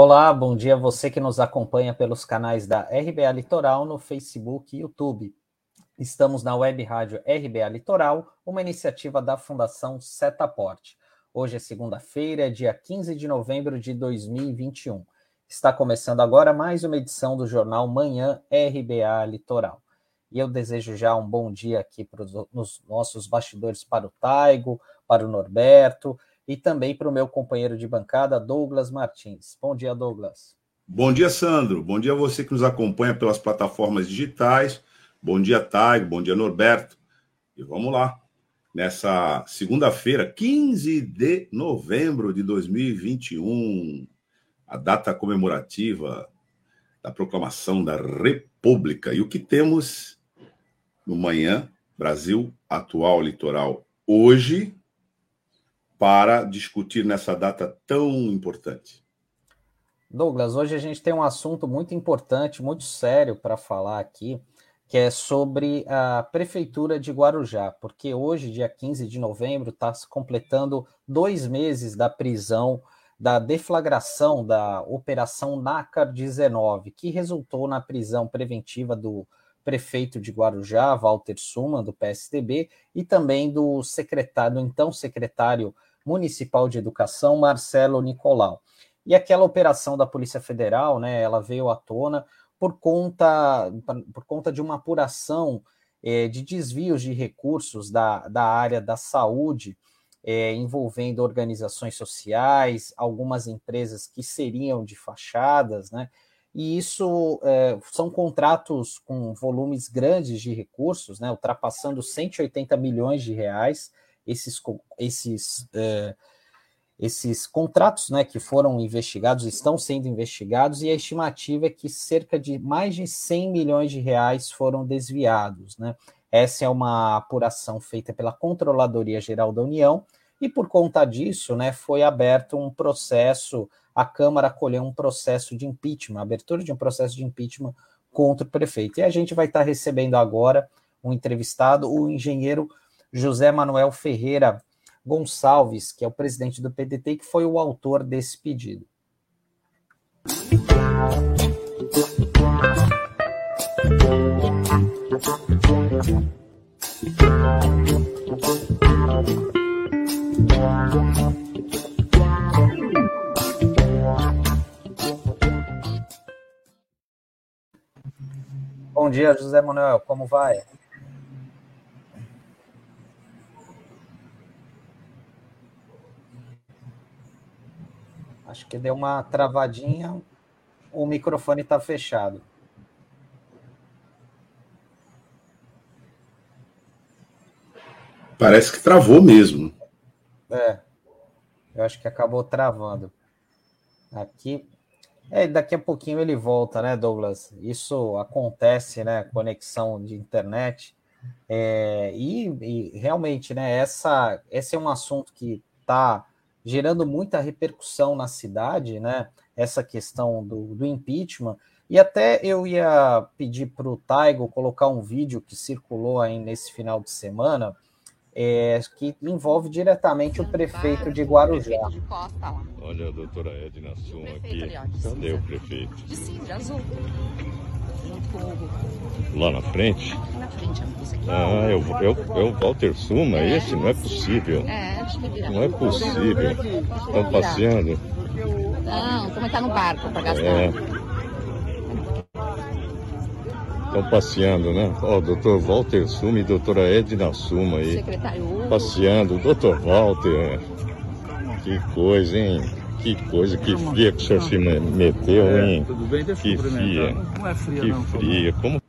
Olá, bom dia a você que nos acompanha pelos canais da RBA Litoral no Facebook e YouTube. Estamos na web rádio RBA Litoral, uma iniciativa da Fundação Setaporte. Hoje é segunda-feira, dia 15 de novembro de 2021. Está começando agora mais uma edição do jornal Manhã RBA Litoral. E eu desejo já um bom dia aqui para os nossos bastidores para o Taigo, para o Norberto e também para o meu companheiro de bancada, Douglas Martins. Bom dia, Douglas. Bom dia, Sandro. Bom dia a você que nos acompanha pelas plataformas digitais. Bom dia, Taigo. Bom dia, Norberto. E vamos lá. Nessa segunda-feira, 15 de novembro de 2021, a data comemorativa da proclamação da República. E o que temos no manhã, Brasil Atual Litoral, hoje, para discutir nessa data tão importante? Douglas, hoje a gente tem um assunto muito importante, muito sério para falar aqui, que é sobre a Prefeitura de Guarujá, porque hoje, dia 15 de novembro, está se completando dois meses da prisão, da deflagração da Operação NACAR 19, que resultou na prisão preventiva do prefeito de Guarujá, Walter Suman, do PSDB, e também do secretário, do então secretário Municipal de Educação, Marcelo Nicolau. E aquela operação da Polícia Federal, né, ela veio à tona por conta, por conta de uma apuração é, de desvios de recursos da, da área da saúde, é, envolvendo organizações sociais, algumas empresas que seriam de fachadas, né? E isso é, são contratos com volumes grandes de recursos, né? Ultrapassando 180 milhões de reais esses, esses, é, esses contratos né, que foram investigados, estão sendo investigados, e a estimativa é que cerca de mais de 100 milhões de reais foram desviados. Né? Essa é uma apuração feita pela Controladoria Geral da União, e por conta disso, né, foi aberto um processo, a Câmara acolheu um processo de impeachment, abertura de um processo de impeachment contra o prefeito. E a gente vai estar recebendo agora um entrevistado, o engenheiro José Manuel Ferreira Gonçalves, que é o presidente do PDT, que foi o autor desse pedido. Bom dia, José Manuel, como vai? Acho que deu uma travadinha, o microfone está fechado. Parece que travou mesmo. É, eu acho que acabou travando. Aqui, é, daqui a pouquinho ele volta, né, Douglas? Isso acontece, né? Conexão de internet. É, e, e, realmente, né? Essa, esse é um assunto que está gerando muita repercussão na cidade, né? Essa questão do, do impeachment. E até eu ia pedir para o Taigo colocar um vídeo que circulou aí nesse final de semana, é, que envolve diretamente o prefeito de Guarujá. Olha a doutora Edna Suma aqui. Cadê o prefeito? De sim, de azul. Lá na frente? Na frente, Ah, é o, é, é o Walter Suma, é. esse? Não é possível. É, acho que. Não é possível. Estão passeando? Não, como está no barco para gastar. É. Estão passeando, né? Ó, oh, doutor Walter Suma e doutora Edna Suma aí. Secretário. Passeando. Doutor Walter. Que coisa, hein? Que coisa, que fria que o senhor se meteu, é, hein? Tudo bem, deixa que fria. Não é fria, que não. fria. Como...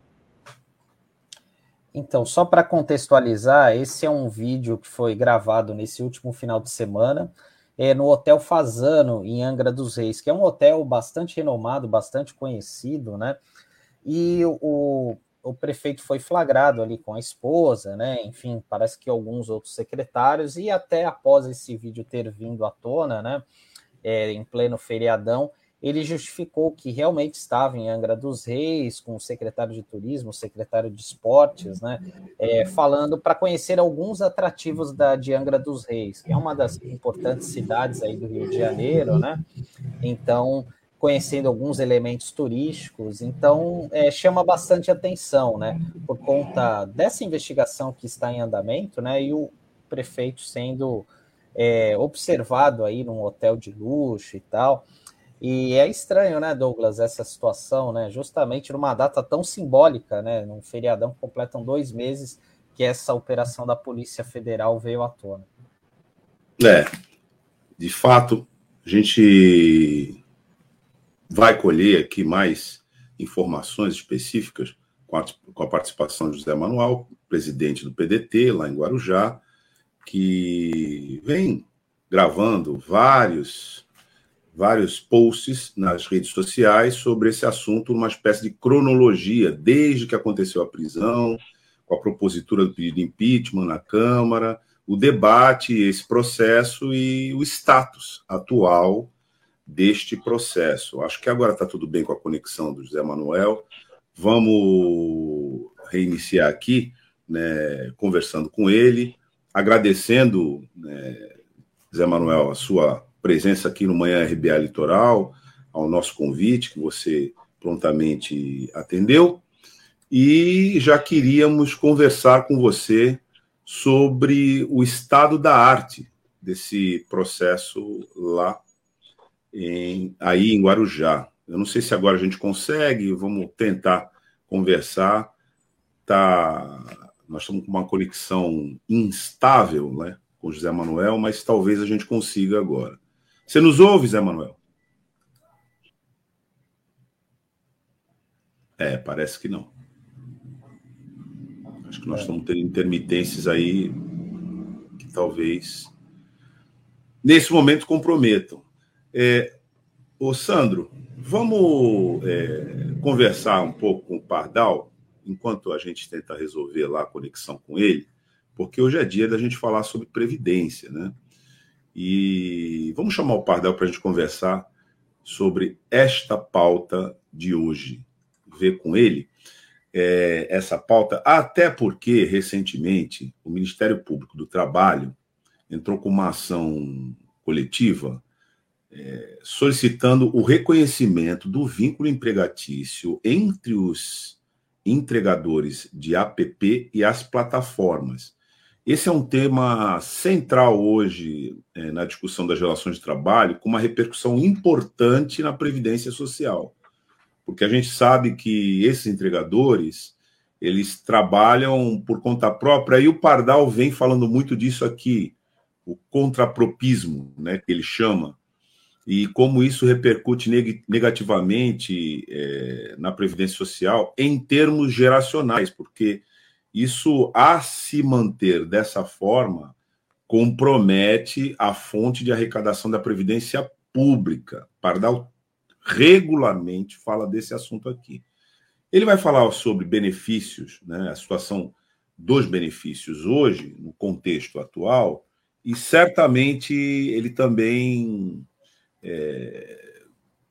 Então, só para contextualizar, esse é um vídeo que foi gravado nesse último final de semana é, no Hotel Fazano, em Angra dos Reis, que é um hotel bastante renomado, bastante conhecido, né? E o, o prefeito foi flagrado ali com a esposa, né? Enfim, parece que alguns outros secretários, e até após esse vídeo ter vindo à tona, né? É, em pleno feriadão, ele justificou que realmente estava em Angra dos Reis, com o secretário de Turismo, o secretário de Esportes, né, é, falando para conhecer alguns atrativos da, de Angra dos Reis, que é uma das importantes cidades aí do Rio de Janeiro, né? Então, conhecendo alguns elementos turísticos, então é, chama bastante atenção, né? Por conta dessa investigação que está em andamento, né? E o prefeito sendo é, observado aí num hotel de luxo e tal. E é estranho, né, Douglas, essa situação, né? Justamente numa data tão simbólica, né? Num feriadão que completam dois meses que essa operação da Polícia Federal veio à tona. É, de fato, a gente vai colher aqui mais informações específicas com a, com a participação de José Manuel, presidente do PDT, lá em Guarujá, que vem gravando vários vários posts nas redes sociais sobre esse assunto, uma espécie de cronologia, desde que aconteceu a prisão, com a propositura do pedido de impeachment na Câmara, o debate, esse processo e o status atual deste processo. Acho que agora está tudo bem com a conexão do José Manuel. Vamos reiniciar aqui, né, conversando com ele, agradecendo, né, José Manuel, a sua presença aqui no Manhã RBA Litoral, ao nosso convite, que você prontamente atendeu. E já queríamos conversar com você sobre o estado da arte desse processo lá em, aí em Guarujá. Eu não sei se agora a gente consegue, vamos tentar conversar. Tá, nós estamos com uma conexão instável né, com José Manuel, mas talvez a gente consiga agora. Você nos ouve, Zé Manuel? É, parece que não. Acho que nós estamos tendo intermitências aí que talvez nesse momento comprometam. É, ô Sandro, vamos é, conversar um pouco com o Pardal enquanto a gente tenta resolver lá a conexão com ele, porque hoje é dia da gente falar sobre previdência, né? E vamos chamar o Pardal para a gente conversar sobre esta pauta de hoje, ver com ele é, essa pauta, até porque recentemente o Ministério Público do Trabalho entrou com uma ação coletiva é, solicitando o reconhecimento do vínculo empregatício entre os entregadores de APP e as plataformas. Esse é um tema central hoje é, na discussão das relações de trabalho, com uma repercussão importante na previdência social, porque a gente sabe que esses entregadores eles trabalham por conta própria e o Pardal vem falando muito disso aqui, o contrapropismo, né, que ele chama, e como isso repercute negativamente é, na previdência social em termos geracionais, porque isso, a se manter dessa forma, compromete a fonte de arrecadação da Previdência Pública. Pardal regularmente fala desse assunto aqui. Ele vai falar sobre benefícios, né, a situação dos benefícios hoje, no contexto atual, e certamente ele também é,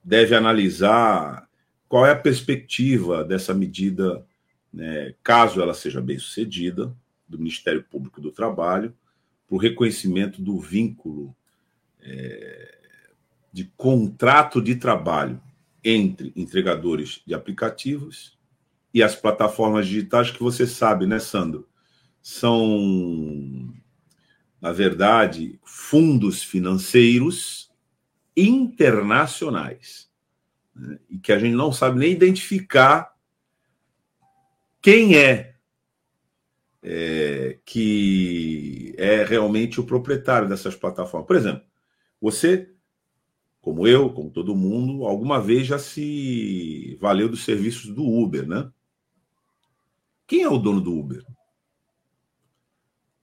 deve analisar qual é a perspectiva dessa medida né, caso ela seja bem sucedida, do Ministério Público do Trabalho, para o reconhecimento do vínculo é, de contrato de trabalho entre entregadores de aplicativos e as plataformas digitais, que você sabe, né, Sandro? São, na verdade, fundos financeiros internacionais, né, e que a gente não sabe nem identificar quem é, é, que é realmente o proprietário dessas plataformas. Por exemplo, você, como eu, como todo mundo, alguma vez já se valeu dos serviços do Uber, né? Quem é o dono do Uber?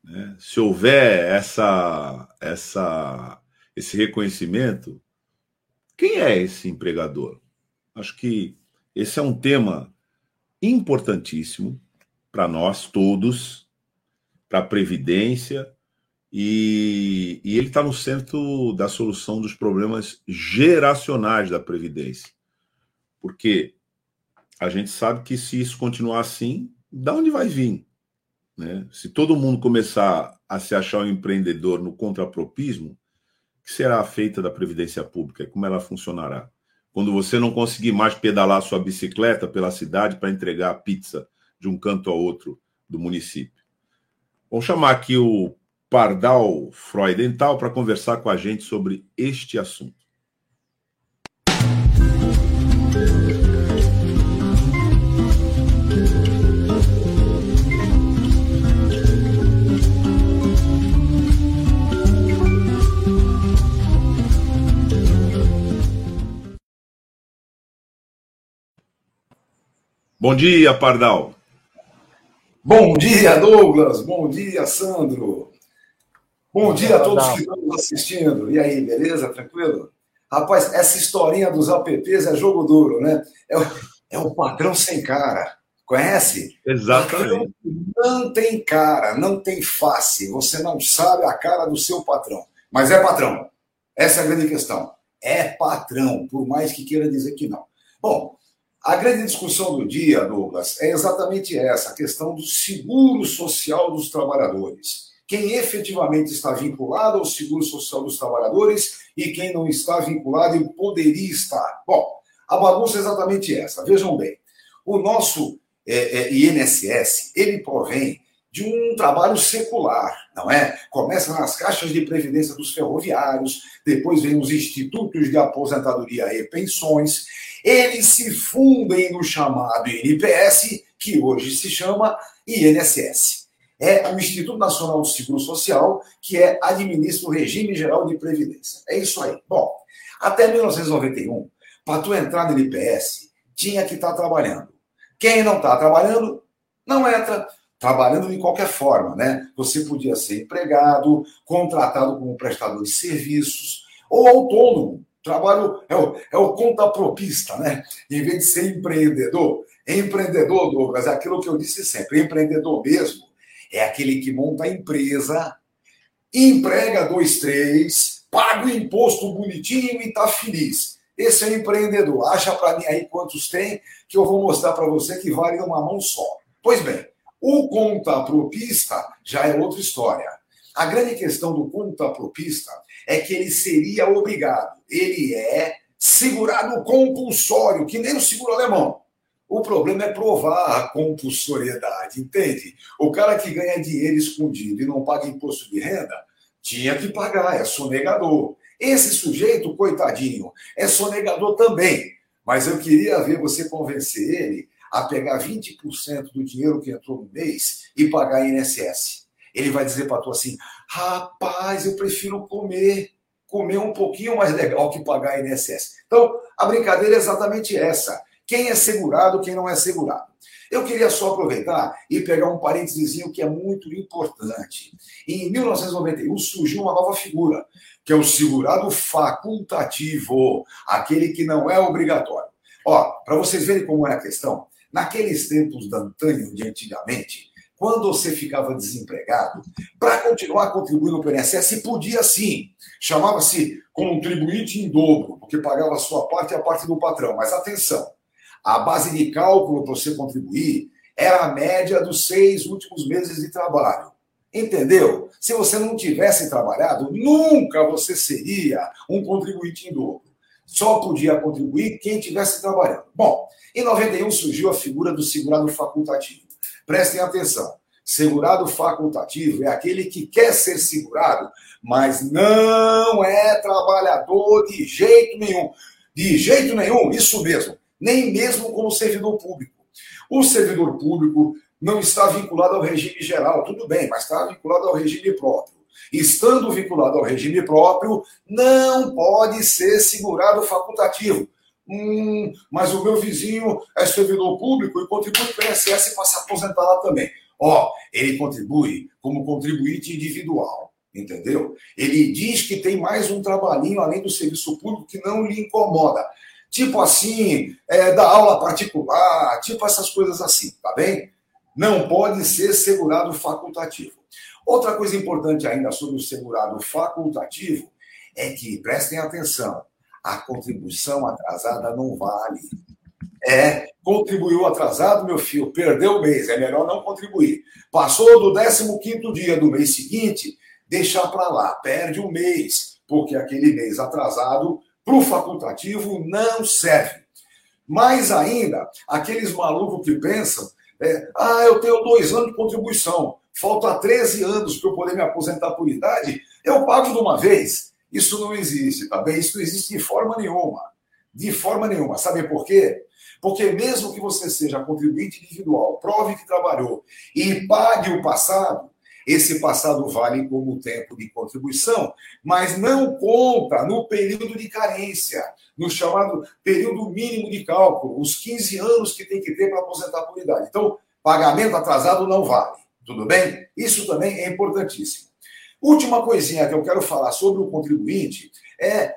Né? Se houver essa, essa, esse reconhecimento, quem é esse empregador? Acho que esse é um tema importantíssimo para nós todos, para a Previdência, e, e ele está no centro da solução dos problemas geracionais da Previdência. Porque a gente sabe que se isso continuar assim, da onde vai vir? Né? Se todo mundo começar a se achar um empreendedor no contrapropismo, que será feita da Previdência Pública? Como ela funcionará? quando você não conseguir mais pedalar sua bicicleta pela cidade para entregar a pizza de um canto ao outro do município. Vamos chamar aqui o Pardal Freudental para conversar com a gente sobre este assunto. Bom dia, Pardal. Bom dia, Douglas. Bom dia, Sandro. Bom dia a todos que estão nos assistindo. E aí, beleza? Tranquilo? Rapaz, essa historinha dos apps é jogo duro, né? É o, é o patrão sem cara. Conhece? Exatamente. Não tem cara, não tem face. Você não sabe a cara do seu patrão. Mas é patrão. Essa é a grande questão. É patrão, por mais que queira dizer que não. Bom, a grande discussão do dia, Douglas, é exatamente essa, a questão do seguro social dos trabalhadores. Quem efetivamente está vinculado ao seguro social dos trabalhadores e quem não está vinculado e poderia estar. Bom, a bagunça é exatamente essa. Vejam bem, o nosso é, é, INSS, ele provém de um trabalho secular, não é? Começa nas caixas de previdência dos ferroviários, depois vem os institutos de aposentadoria e pensões, eles se fundem no chamado INPS, que hoje se chama INSS. É o Instituto Nacional do Seguro Social, que é administra o regime geral de previdência. É isso aí. Bom, até 1991, para tu entrar no INPS, tinha que estar tá trabalhando. Quem não está trabalhando, não entra trabalhando de qualquer forma, né? Você podia ser empregado, contratado como prestador de serviços ou autônomo. Trabalho é o, é o contapropista, né? Em vez de ser empreendedor. Empreendedor, Douglas, é aquilo que eu disse sempre: empreendedor mesmo é aquele que monta a empresa, emprega dois, três, paga o imposto bonitinho e está feliz. Esse é empreendedor. Acha para mim aí quantos tem, que eu vou mostrar para você que vale uma mão só. Pois bem, o contapropista já é outra história. A grande questão do contapropista é que ele seria obrigado, ele é segurado compulsório, que nem o seguro alemão. O problema é provar a compulsoriedade, entende? O cara que ganha dinheiro escondido e não paga imposto de renda, tinha que pagar, é sonegador. Esse sujeito, coitadinho, é sonegador também. Mas eu queria ver você convencer ele a pegar 20% do dinheiro que entrou no mês e pagar INSS. Ele vai dizer para tu assim: rapaz, eu prefiro comer, comer um pouquinho mais legal que pagar INSS. Então, a brincadeira é exatamente essa. Quem é segurado, quem não é segurado. Eu queria só aproveitar e pegar um parênteses que é muito importante. Em 1991 surgiu uma nova figura, que é o segurado facultativo, aquele que não é obrigatório. Ó, para vocês verem como é a questão, Naqueles tempos da antanho, de antigamente, quando você ficava desempregado, para continuar contribuindo para o INSS, podia sim. Chamava-se contribuinte em dobro, porque pagava a sua parte e a parte do patrão. Mas atenção, a base de cálculo para você contribuir era a média dos seis últimos meses de trabalho. Entendeu? Se você não tivesse trabalhado, nunca você seria um contribuinte em dobro. Só podia contribuir quem estivesse trabalhando. Bom, em 91 surgiu a figura do segurado facultativo. Prestem atenção. Segurado facultativo é aquele que quer ser segurado, mas não é trabalhador de jeito nenhum. De jeito nenhum, isso mesmo. Nem mesmo como servidor público. O servidor público não está vinculado ao regime geral, tudo bem, mas está vinculado ao regime próprio estando vinculado ao regime próprio, não pode ser segurado facultativo. Hum, mas o meu vizinho é servidor público e contribui para o INSS para se aposentar lá também. Ó, ele contribui como contribuinte individual, entendeu? Ele diz que tem mais um trabalhinho além do serviço público que não lhe incomoda. Tipo assim, é, da aula particular, tipo essas coisas assim, tá bem? Não pode ser segurado facultativo. Outra coisa importante ainda sobre o segurado facultativo é que, prestem atenção, a contribuição atrasada não vale. É, contribuiu atrasado, meu filho, perdeu o mês, é melhor não contribuir. Passou do 15 dia do mês seguinte, deixar para lá, perde um mês, porque aquele mês atrasado Para o facultativo, não serve. Mais ainda, aqueles malucos que pensam: é, ah, eu tenho dois anos de contribuição, falta 13 anos para eu poder me aposentar por idade, eu pago de uma vez. Isso não existe, tá bem? Isso não existe de forma nenhuma. De forma nenhuma. Sabe por quê? Porque mesmo que você seja contribuinte individual, prove que trabalhou e pague o passado, esse passado vale como tempo de contribuição, mas não conta no período de carência, no chamado período mínimo de cálculo, os 15 anos que tem que ter para aposentar por idade. Então, pagamento atrasado não vale. Tudo bem? Isso também é importantíssimo. Última coisinha que eu quero falar sobre o contribuinte é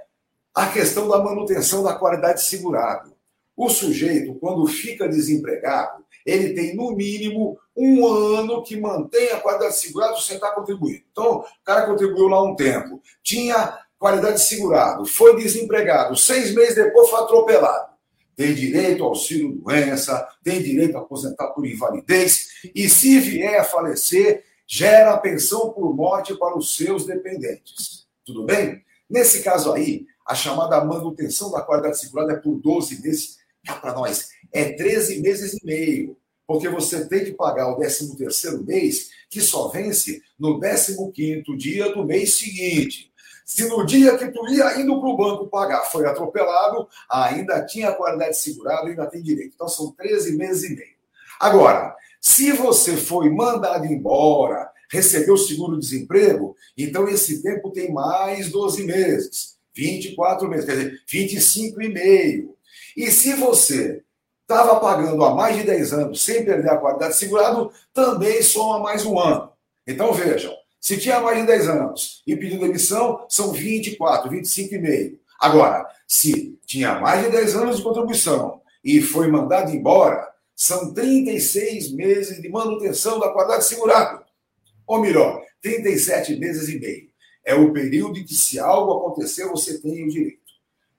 a questão da manutenção da qualidade segurado. O sujeito, quando fica desempregado, ele tem no mínimo um ano que mantém a qualidade segurada sem estar contribuindo. Então, o cara contribuiu lá um tempo, tinha qualidade segurado, foi desempregado, seis meses depois foi atropelado. Tem direito ao auxílio doença, tem direito a aposentar por invalidez, e se vier a falecer, gera pensão por morte para os seus dependentes. Tudo bem? Nesse caso aí, a chamada manutenção da qualidade segurada é por 12 meses. Cá para nós, é 13 meses e meio, porque você tem que pagar o 13 terceiro mês, que só vence no 15 dia do mês seguinte. Se no dia que tu ia indo para o banco pagar foi atropelado, ainda tinha qualidade segurada, ainda tem direito. Então são 13 meses e meio. Agora, se você foi mandado embora, recebeu seguro-desemprego, então esse tempo tem mais 12 meses, 24 meses, quer dizer, 25 e meio. E se você estava pagando há mais de 10 anos sem perder a qualidade segurado, também soma mais um ano. Então vejam, se tinha mais de 10 anos e pediu demissão, são 24, 25 e meio. Agora, se tinha mais de 10 anos de contribuição e foi mandado embora, são 36 meses de manutenção da qualidade segurada. Ou melhor, 37 meses e meio. É o período em que, se algo acontecer, você tem o direito.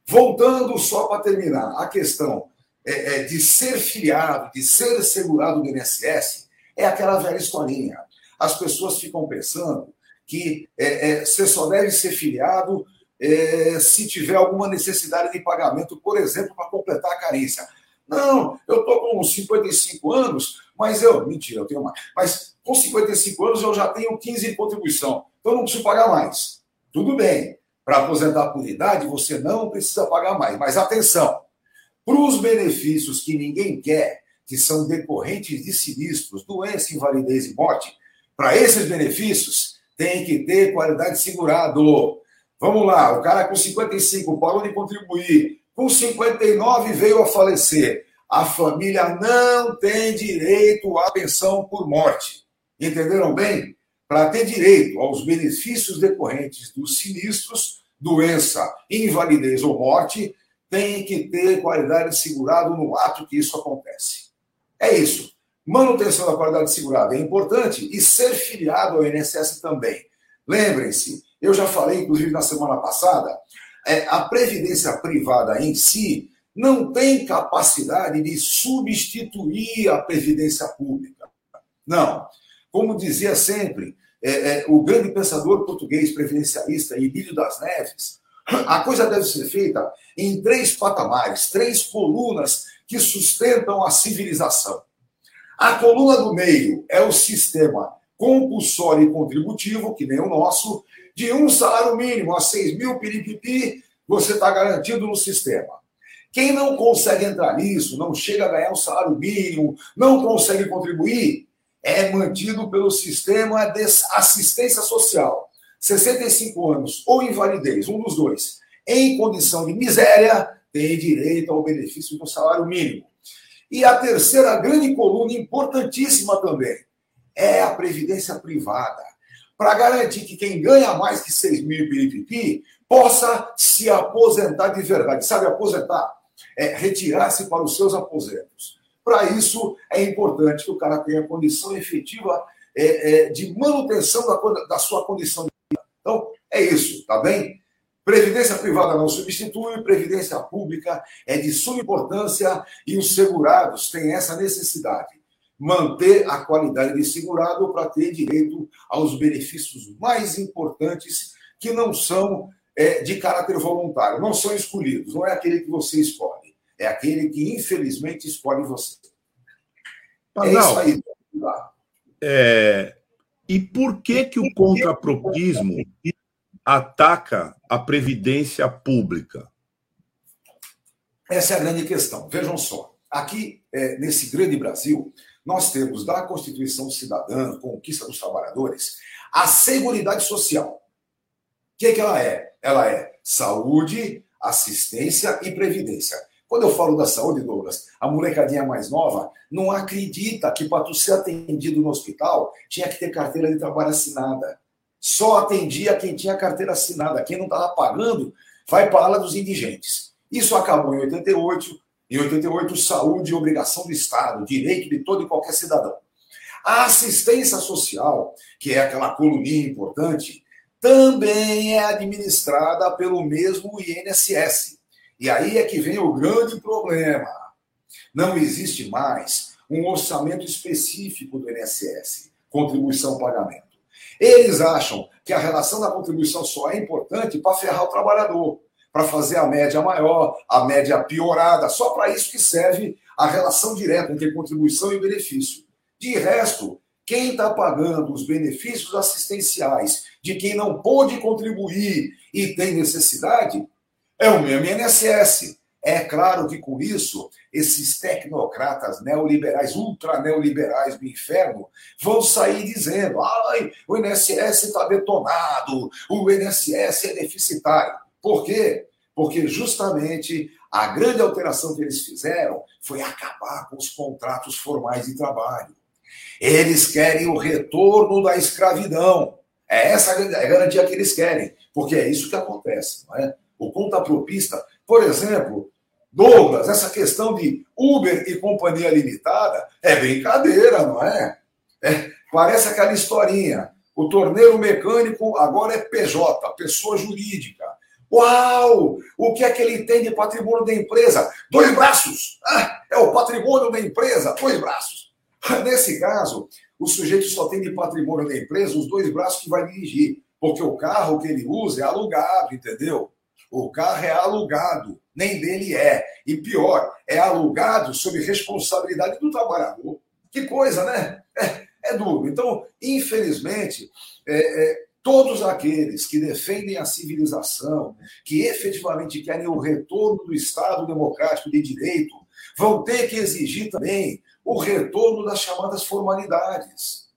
Voltando só para terminar, a questão é, é, de ser filiado, de ser segurado do INSS, é aquela velha historinha. As pessoas ficam pensando que é, é você só deve ser filiado é, se tiver alguma necessidade de pagamento, por exemplo, para completar a carência. Não, eu estou com 55 anos, mas eu. Mentira, eu tenho mais. Mas com 55 anos eu já tenho 15 de contribuição. Então eu não preciso pagar mais. Tudo bem. Para aposentar por idade, você não precisa pagar mais. Mas atenção: para os benefícios que ninguém quer, que são decorrentes de sinistros, doença, invalidez e morte, para esses benefícios tem que ter qualidade segurado. Vamos lá, o cara com 55 parou de contribuir, com 59 veio a falecer. A família não tem direito à pensão por morte. Entenderam bem? Para ter direito aos benefícios decorrentes dos sinistros, doença, invalidez ou morte, tem que ter qualidade segurado no ato que isso acontece. É isso. Manutenção da qualidade segurada é importante e ser filiado ao INSS também. Lembrem-se, eu já falei, inclusive na semana passada, é, a previdência privada em si não tem capacidade de substituir a previdência pública. Não. Como dizia sempre é, é, o grande pensador português previdencialista Emílio das Neves, a coisa deve ser feita em três patamares, três colunas que sustentam a civilização. A coluna do meio é o sistema compulsório e contributivo, que nem o nosso, de um salário mínimo a 6 mil piripipi, você está garantido no sistema. Quem não consegue entrar nisso, não chega a ganhar um salário mínimo, não consegue contribuir, é mantido pelo sistema de assistência social. 65 anos ou invalidez, um dos dois, em condição de miséria, tem direito ao benefício do salário mínimo. E a terceira grande coluna, importantíssima também, é a previdência privada para garantir que quem ganha mais que 6 mil piripipi possa se aposentar de verdade. Sabe, aposentar? É retirar-se para os seus aposentos. Para isso, é importante que o cara tenha condição efetiva é, é, de manutenção da, da sua condição de vida. Então, é isso, tá bem? Previdência privada não substitui, previdência pública é de suma importância e os segurados têm essa necessidade manter a qualidade de segurado para ter direito aos benefícios mais importantes, que não são é, de caráter voluntário, não são escolhidos, não é aquele que você escolhe, é aquele que infelizmente escolhe você. é isso aí. É, e por que que o contrapropismo ataca a previdência pública? Essa é a grande questão. Vejam só, aqui é, nesse grande Brasil, nós temos da Constituição Cidadã, Conquista dos Trabalhadores, a Seguridade Social. O que, que ela é? Ela é saúde, assistência e previdência. Quando eu falo da saúde, Douglas, a molecadinha mais nova não acredita que para tu ser atendido no hospital tinha que ter carteira de trabalho assinada. Só atendia quem tinha carteira assinada. Quem não estava pagando vai para a ala dos indigentes. Isso acabou em 88, em 88, saúde e obrigação do Estado, direito de todo e qualquer cidadão. A assistência social, que é aquela coluninha importante, também é administrada pelo mesmo INSS. E aí é que vem o grande problema. Não existe mais um orçamento específico do INSS, contribuição pagamento. Eles acham que a relação da contribuição só é importante para ferrar o trabalhador para fazer a média maior, a média piorada. Só para isso que serve a relação direta entre contribuição e benefício. De resto, quem está pagando os benefícios assistenciais de quem não pôde contribuir e tem necessidade é o mesmo INSS. É claro que com isso, esses tecnocratas neoliberais, ultra neoliberais do inferno, vão sair dizendo: ai, o INSS está detonado, o INSS é deficitário. Por quê? Porque justamente a grande alteração que eles fizeram foi acabar com os contratos formais de trabalho. Eles querem o retorno da escravidão. É essa a garantia que eles querem, porque é isso que acontece. Não é? O contapropista, por exemplo, Douglas, essa questão de Uber e companhia limitada é brincadeira, não é? é parece aquela historinha. O torneiro mecânico agora é PJ, pessoa jurídica. Uau! O que é que ele tem de patrimônio da empresa? Dois braços! Ah, é o patrimônio da empresa, dois braços. Nesse caso, o sujeito só tem de patrimônio da empresa os dois braços que vai dirigir, porque o carro que ele usa é alugado, entendeu? O carro é alugado, nem dele é. E pior, é alugado sob responsabilidade do trabalhador. Que coisa, né? É, é duro. Então, infelizmente, é, é, todos aqueles que defendem a civilização, que efetivamente querem o retorno do Estado democrático de direito, vão ter que exigir também o retorno das chamadas formalidades.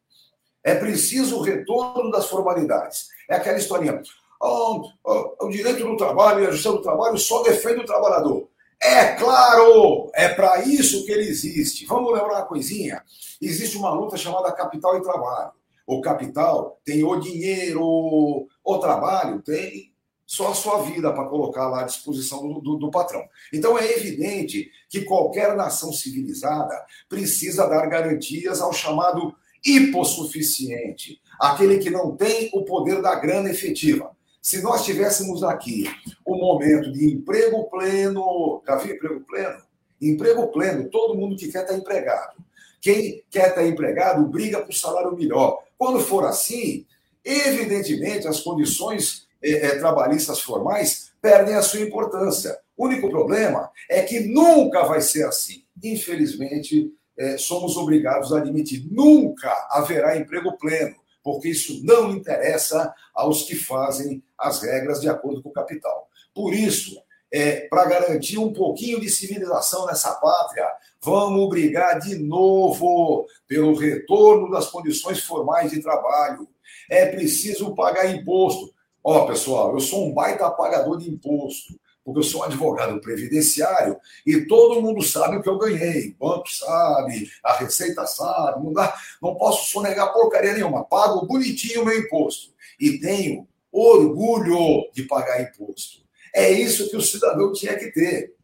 É preciso o retorno das formalidades. É aquela historinha. Oh, oh, o direito do trabalho e a justiça do trabalho só defende o trabalhador. É claro, é para isso que ele existe. Vamos lembrar uma coisinha? Existe uma luta chamada capital e trabalho. O capital tem o dinheiro, o trabalho tem só a sua vida para colocar lá à disposição do, do, do, patrão. Então é evidente que qualquer nação civilizada precisa dar garantias ao chamado hipossuficiente, aquele que não tem o poder da grana efetiva. Se nós tivéssemos aqui um momento de emprego pleno, já viu emprego pleno? Emprego pleno, todo mundo que quer estar empregado. Quem quer estar empregado briga por salário melhor. Quando for assim, evidentemente as condições é, é, trabalhistas formais perdem a sua importância. O único problema é que nunca vai ser assim. Infelizmente, é, somos obrigados a admitir: nunca haverá emprego pleno, porque isso não interessa aos que fazem as regras de acordo com o capital. Por isso, é, para garantir um pouquinho de civilização nessa pátria, vamos brigar de novo pelo retorno das condições formais de trabalho. É preciso pagar imposto. Ó, pessoal, eu sou um baita pagador de imposto, porque eu sou um advogado previdenciário e todo mundo sabe o que eu ganhei. O banco sabe, a Receita sabe, não, dá, não posso sonegar porcaria nenhuma. Pago bonitinho o meu imposto e tenho orgulho de pagar imposto. É isso que o cidadão tinha que ter.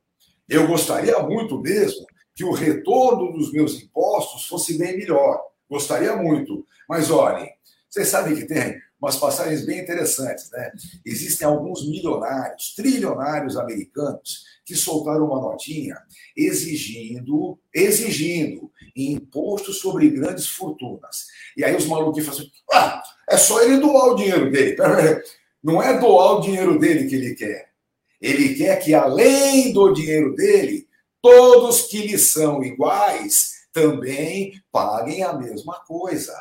Eu gostaria muito mesmo que o retorno dos meus impostos fosse bem melhor. Gostaria muito. Mas olhem, vocês sabem que tem umas passagens bem interessantes, né? Existem alguns milionários, trilionários americanos que soltaram uma notinha exigindo, exigindo imposto sobre grandes fortunas. E aí os maluquinhos falam assim: ah, é só ele doar o dinheiro dele. Não é doar o dinheiro dele que ele quer. Ele quer que, além do dinheiro dele, todos que lhe são iguais também paguem a mesma coisa.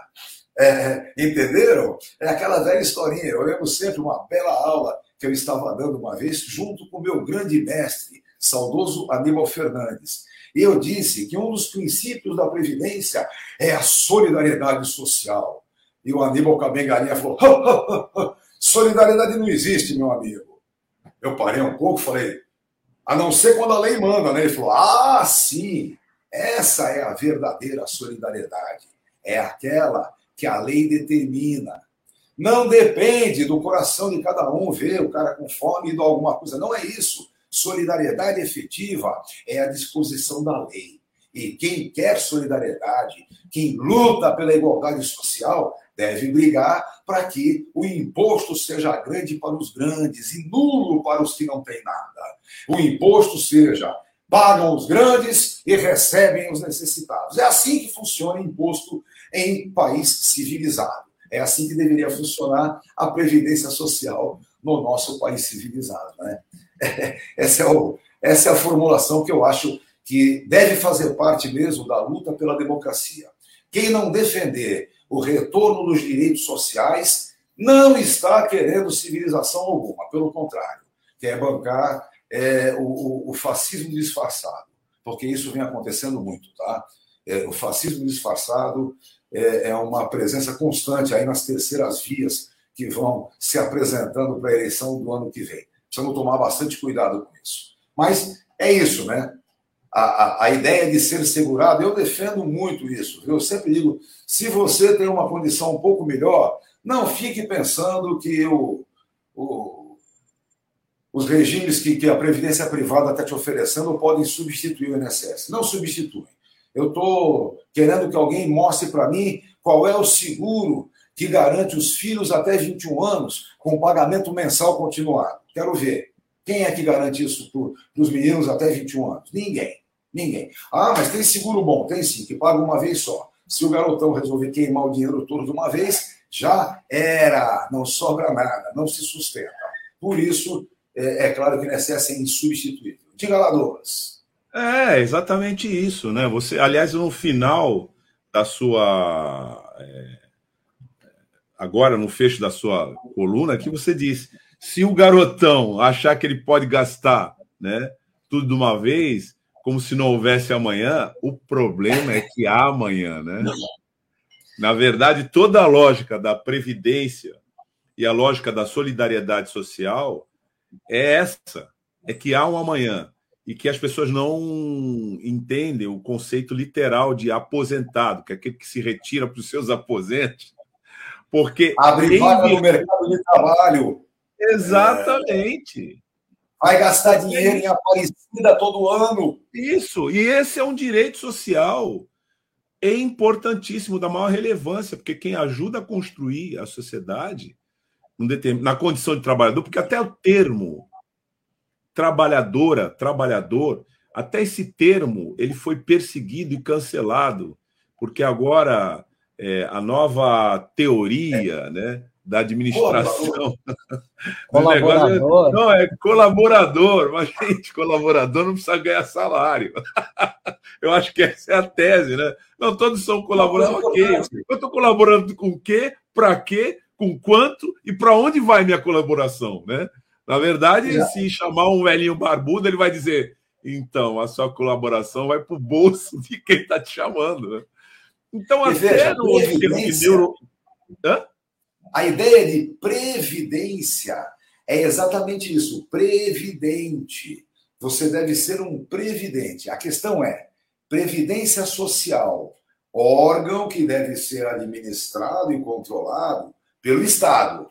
É, entenderam? É aquela velha historinha. Eu lembro sempre uma bela aula que eu estava dando uma vez, junto com o meu grande mestre, saudoso Aníbal Fernandes. Eu disse que um dos princípios da Previdência é a solidariedade social. E o Aníbal Cabengarinha falou: solidariedade não existe, meu amigo. Eu parei um pouco e falei: a não ser quando a lei manda, né? Ele falou: ah, sim, essa é a verdadeira solidariedade. É aquela que a lei determina. Não depende do coração de cada um ver o cara com fome e dar alguma coisa. Não é isso. Solidariedade efetiva é a disposição da lei. E quem quer solidariedade, quem luta pela igualdade social, deve brigar para que o imposto seja grande para os grandes e nulo para os que não têm nada. O imposto seja pagam os grandes e recebem os necessitados. É assim que funciona imposto em país civilizado. É assim que deveria funcionar a previdência social no nosso país civilizado. Né? Essa, é o, essa é a formulação que eu acho que deve fazer parte mesmo da luta pela democracia. Quem não defender o retorno dos direitos sociais não está querendo civilização alguma, pelo contrário, quer bancar é, o, o, fascismo disfarçado, porque isso vem acontecendo muito, tá? É, o fascismo disfarçado é, é, uma presença constante aí nas terceiras vias que vão se apresentando para a eleição do ano que vem. Precisamos tomar bastante cuidado com isso. Mas é isso, né? A, a, a, ideia de ser segurado, eu defendo muito isso. Eu sempre digo: se você tem uma condição um pouco melhor, não fique pensando que o, o, os regimes que, que a Previdência Privada está te oferecendo podem substituir o INSS. Não substituem. Eu estou querendo que alguém mostre para mim qual é o seguro que garante os filhos até 21 anos com pagamento mensal continuado. Quero ver. Quem é que garante isso para os meninos até 21 anos? Ninguém. Ninguém. Ah, mas tem seguro bom? Tem sim, que paga uma vez só. Se o garotão resolver queimar o dinheiro todo de uma vez, já era. Não sobra nada, não se sustenta. Por isso, é, é claro que o INSS é insubstituível. Diga lá, Douglas. É, exatamente isso, né? Você, aliás, no final da sua. É, agora, no fecho da sua coluna, aqui você diz: se o garotão achar que ele pode gastar né, tudo de uma vez, como se não houvesse amanhã, o problema é que há amanhã, né? Na verdade, toda a lógica da previdência e a lógica da solidariedade social é essa: é que há um amanhã e que as pessoas não entendem o conceito literal de aposentado, que é aquele que se retira para os seus aposentos, porque abre vaga no mercado de trabalho. Exatamente. É... Vai gastar dinheiro em Aparecida todo ano. Isso, e esse é um direito social é importantíssimo, da maior relevância, porque quem ajuda a construir a sociedade na condição de trabalhador, porque até o termo trabalhadora, trabalhador, até esse termo ele foi perseguido e cancelado, porque agora é, a nova teoria, é. né, da administração. Colaborador. É, não, é colaborador, mas, gente, colaborador não precisa ganhar salário. Eu acho que essa é a tese, né? Não, todos são colaboradores. Ok. Eu estou colaborando com o quê? Para quê? Com quanto? E para onde vai minha colaboração, né? Na verdade, se chamar um velhinho barbudo, ele vai dizer: então, a sua colaboração vai para o bolso de quem está te chamando. Né? Então, e até veja, no neuro... A ideia de previdência é exatamente isso: previdente. Você deve ser um previdente. A questão é: previdência social, órgão que deve ser administrado e controlado pelo Estado.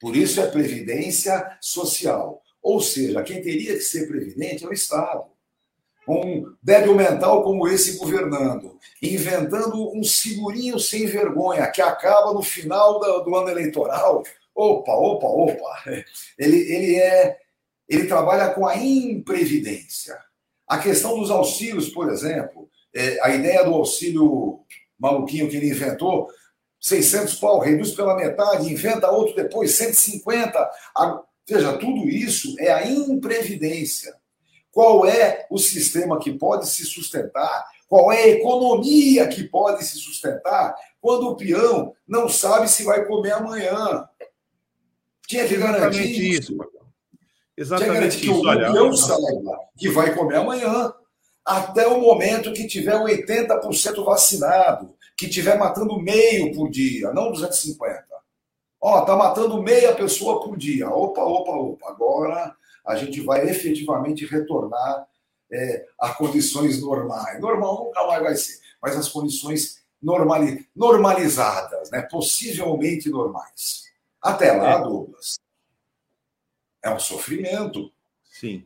Por isso é previdência social. Ou seja, quem teria que ser previdente é o Estado. Um débil mental como esse governando, inventando um segurinho sem vergonha que acaba no final do, ano eleitoral. Opa, opa, opa. Ele, ele é ele trabalha com a imprevidência. A questão dos auxílios, por exemplo, é, a ideia do auxílio maluquinho que ele inventou, 600 pau, reduz pela metade, inventa outro depois, 150. Veja, tudo isso é a imprevidência. Qual é o sistema que pode se sustentar? Qual é a economia que pode se sustentar quando o peão não sabe se vai comer amanhã? Tinha que garantir Exatamente isso. Exatamente Tinha que isso. Que o peão saiba que vai comer amanhã até o momento que tiver 80% vacinado, que tiver matando meio por dia, não 250. Ó, tá matando meia pessoa por dia. Opa, opa, opa. Agora a gente vai efetivamente retornar é, a condições normais. Normal nunca mais vai ser, mas as condições normali normalizadas, né? possivelmente normais. Até lá, é. Douglas, é um sofrimento. Sim.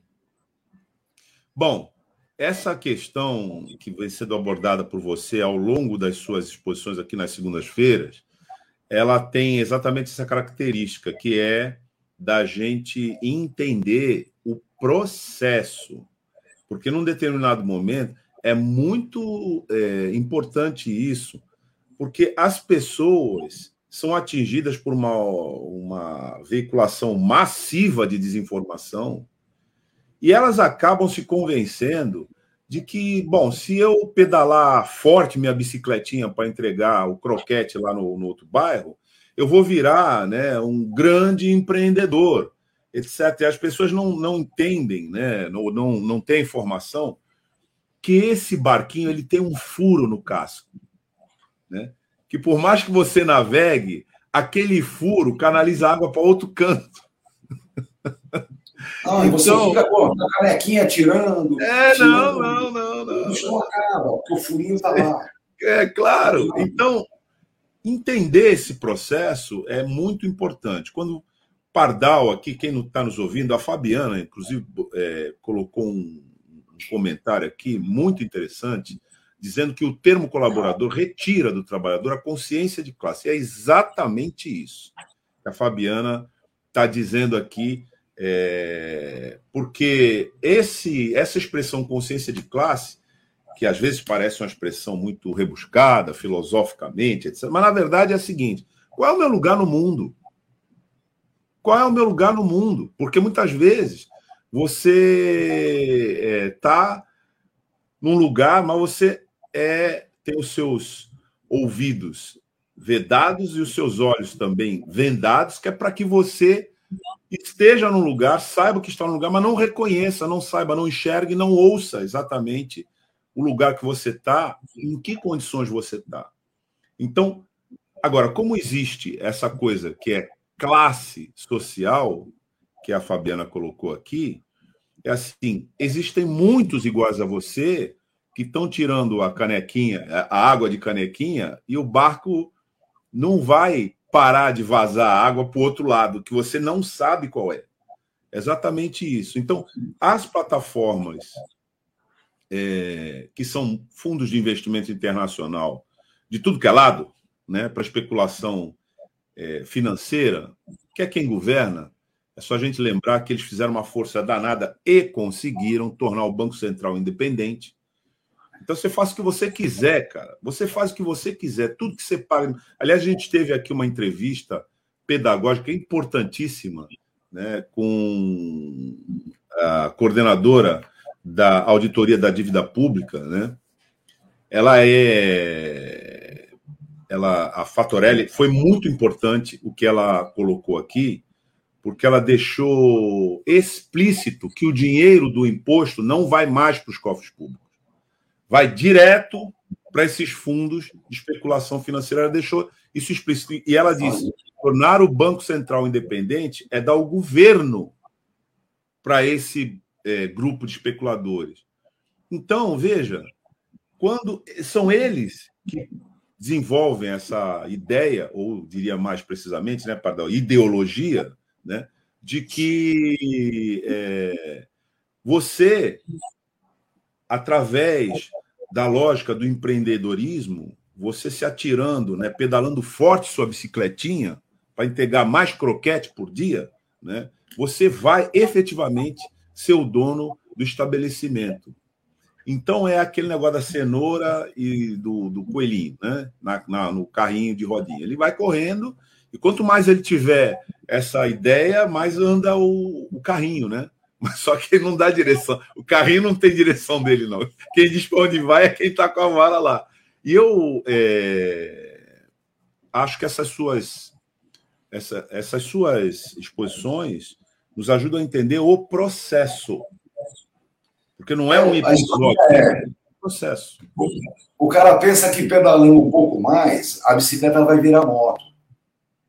Bom, essa questão que vem sendo abordada por você ao longo das suas exposições aqui nas segundas-feiras, ela tem exatamente essa característica, que é da gente entender o processo. Porque num determinado momento é muito é, importante isso, porque as pessoas são atingidas por uma, uma veiculação massiva de desinformação e elas acabam se convencendo de que, bom, se eu pedalar forte minha bicicletinha para entregar o croquete lá no, no, outro bairro, eu vou virar né, um grande empreendedor, etc. E as pessoas não, não entendem, né, não, não, não têm informação que esse barquinho ele tem um furo no casco. Né? Que por mais que você navegue, aquele furo canaliza água para outro canto. Não, e você então, fica com a canequinha tirando. É, tirando, não, não, não, não. Isso não acaba, porque o furinho está lá. É, é, claro. Então, entender esse processo é muito importante. Quando Pardal, aqui, quem não está nos ouvindo, a Fabiana, inclusive, é, colocou um, um comentário aqui muito interessante, dizendo que o termo colaborador retira do trabalhador a consciência de classe. É exatamente isso que a Fabiana está dizendo aqui é, porque esse, essa expressão consciência de classe, que às vezes parece uma expressão muito rebuscada, filosoficamente, etc., mas na verdade é a seguinte: qual é o meu lugar no mundo? Qual é o meu lugar no mundo? Porque muitas vezes você está é, num lugar, mas você é, tem os seus ouvidos vedados e os seus olhos também vendados, que é para que você esteja no lugar, saiba que está no lugar, mas não reconheça, não saiba, não enxergue, não ouça exatamente o lugar que você está, em que condições você está. Então, agora, como existe essa coisa que é classe social, que a Fabiana colocou aqui, é assim: existem muitos iguais a você que estão tirando a canequinha, a água de canequinha, e o barco não vai parar de vazar água para o outro lado, que você não sabe qual é. Exatamente isso. Então, as plataformas é, que são fundos de investimento internacional de tudo que é lado, né, para especulação é, financeira, que é quem governa, é só a gente lembrar que eles fizeram uma força danada e conseguiram tornar o Banco Central independente então você faz o que você quiser, cara. Você faz o que você quiser, tudo que você paga. Aliás, a gente teve aqui uma entrevista pedagógica importantíssima, né, com a coordenadora da auditoria da dívida pública, né? Ela é ela a Fatorelli foi muito importante o que ela colocou aqui, porque ela deixou explícito que o dinheiro do imposto não vai mais para os cofres públicos vai direto para esses fundos de especulação financeira. Ela deixou isso explícito. E ela disse: tornar o Banco Central independente é dar o governo para esse é, grupo de especuladores. Então, veja, quando são eles que desenvolvem essa ideia, ou diria mais precisamente, né, perdão, ideologia, né, de que é, você, através da lógica do empreendedorismo, você se atirando, né, pedalando forte sua bicicletinha para entregar mais croquete por dia, né, você vai efetivamente ser o dono do estabelecimento. Então é aquele negócio da cenoura e do, do coelhinho, né? Na, na, no carrinho de rodinha. Ele vai correndo, e quanto mais ele tiver essa ideia, mais anda o, o carrinho, né? Mas só que ele não dá direção. O carrinho não tem direção dele, não. Quem diz para onde vai é quem está com a vara lá. E eu é, acho que essas suas, essa, essas suas exposições nos ajudam a entender o processo. Porque não é um episódio, é um processo. O cara pensa que pedalando um pouco mais, a bicicleta vai virar moto.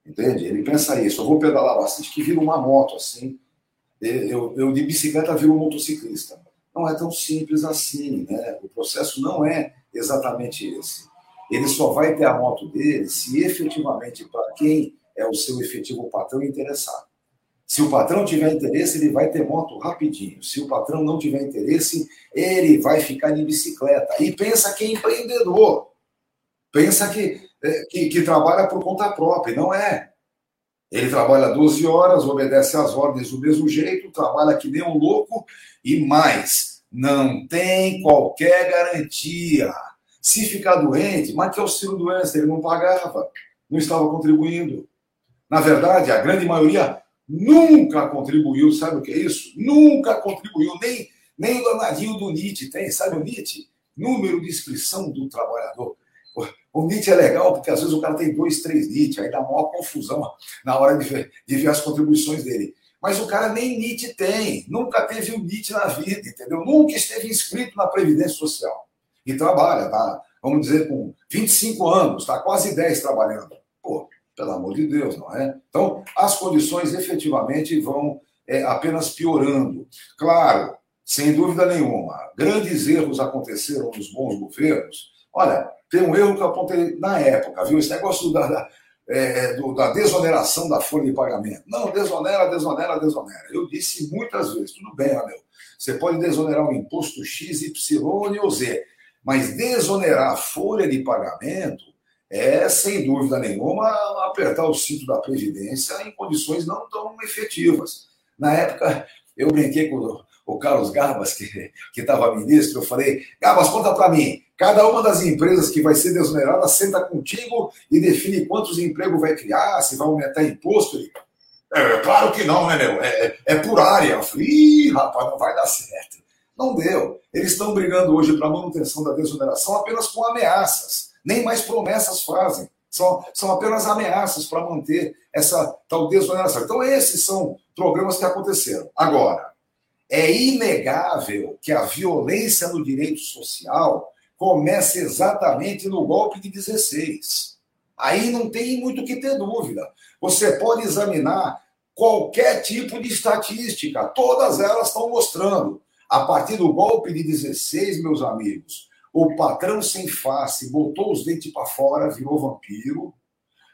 Entende? Ele pensa isso, eu vou pedalar bastante, que vira uma moto assim. Eu, eu de bicicleta viro um motociclista. Não é tão simples assim, né? O processo não é exatamente esse. Ele só vai ter a moto dele se efetivamente para quem é o seu efetivo patrão interessar. Se o patrão tiver interesse, ele vai ter moto rapidinho. Se o patrão não tiver interesse, ele vai ficar de bicicleta. E pensa que é empreendedor. Pensa que, é, que, que trabalha por conta própria. Não é. Ele trabalha 12 horas, obedece às ordens do mesmo jeito, trabalha que nem um louco e mais. Não tem qualquer garantia. Se ficar doente, mas que auxílio doença? Ele não pagava, não estava contribuindo. Na verdade, a grande maioria nunca contribuiu, sabe o que é isso? Nunca contribuiu, nem, nem o danadinho do NIT tem, sabe o NIT? Número de inscrição do trabalhador. O NIT é legal porque às vezes o cara tem dois, três NIT, aí dá maior confusão na hora de ver, de ver as contribuições dele. Mas o cara nem NIT tem, nunca teve um NIT na vida, entendeu? Nunca esteve inscrito na Previdência Social. E trabalha, tá? Vamos dizer, com 25 anos, está quase 10 trabalhando. Pô, pelo amor de Deus, não é? Então, as condições efetivamente vão é, apenas piorando. Claro, sem dúvida nenhuma, grandes erros aconteceram nos bons governos. Olha, tem um erro que eu apontei na época, viu? Esse negócio da, da, é, do, da desoneração da folha de pagamento. Não, desonera, desonera, desonera. Eu disse muitas vezes, tudo bem, Anel, você pode desonerar um imposto X, Y ou Z, mas desonerar a folha de pagamento é, sem dúvida nenhuma, apertar o cinto da Previdência em condições não tão efetivas. Na época, eu brinquei com o Carlos Garbas, que estava ministro, eu falei, Garbas, conta para mim, cada uma das empresas que vai ser desonerada senta contigo e define quantos empregos vai criar, se vai aumentar imposto. Ele, é, claro que não, né, meu? É, é, é por área. Eu falei, ih, rapaz, não vai dar certo. Não deu. Eles estão brigando hoje para a manutenção da desoneração apenas com ameaças nem mais promessas fazem. São, são apenas ameaças para manter essa tal desoneração. Então, esses são problemas que aconteceram. Agora, é inegável que a violência no direito social começa exatamente no golpe de 16. Aí não tem muito o que ter dúvida. Você pode examinar qualquer tipo de estatística, todas elas estão mostrando. A partir do golpe de 16, meus amigos, o patrão sem face botou os dentes para fora, virou vampiro.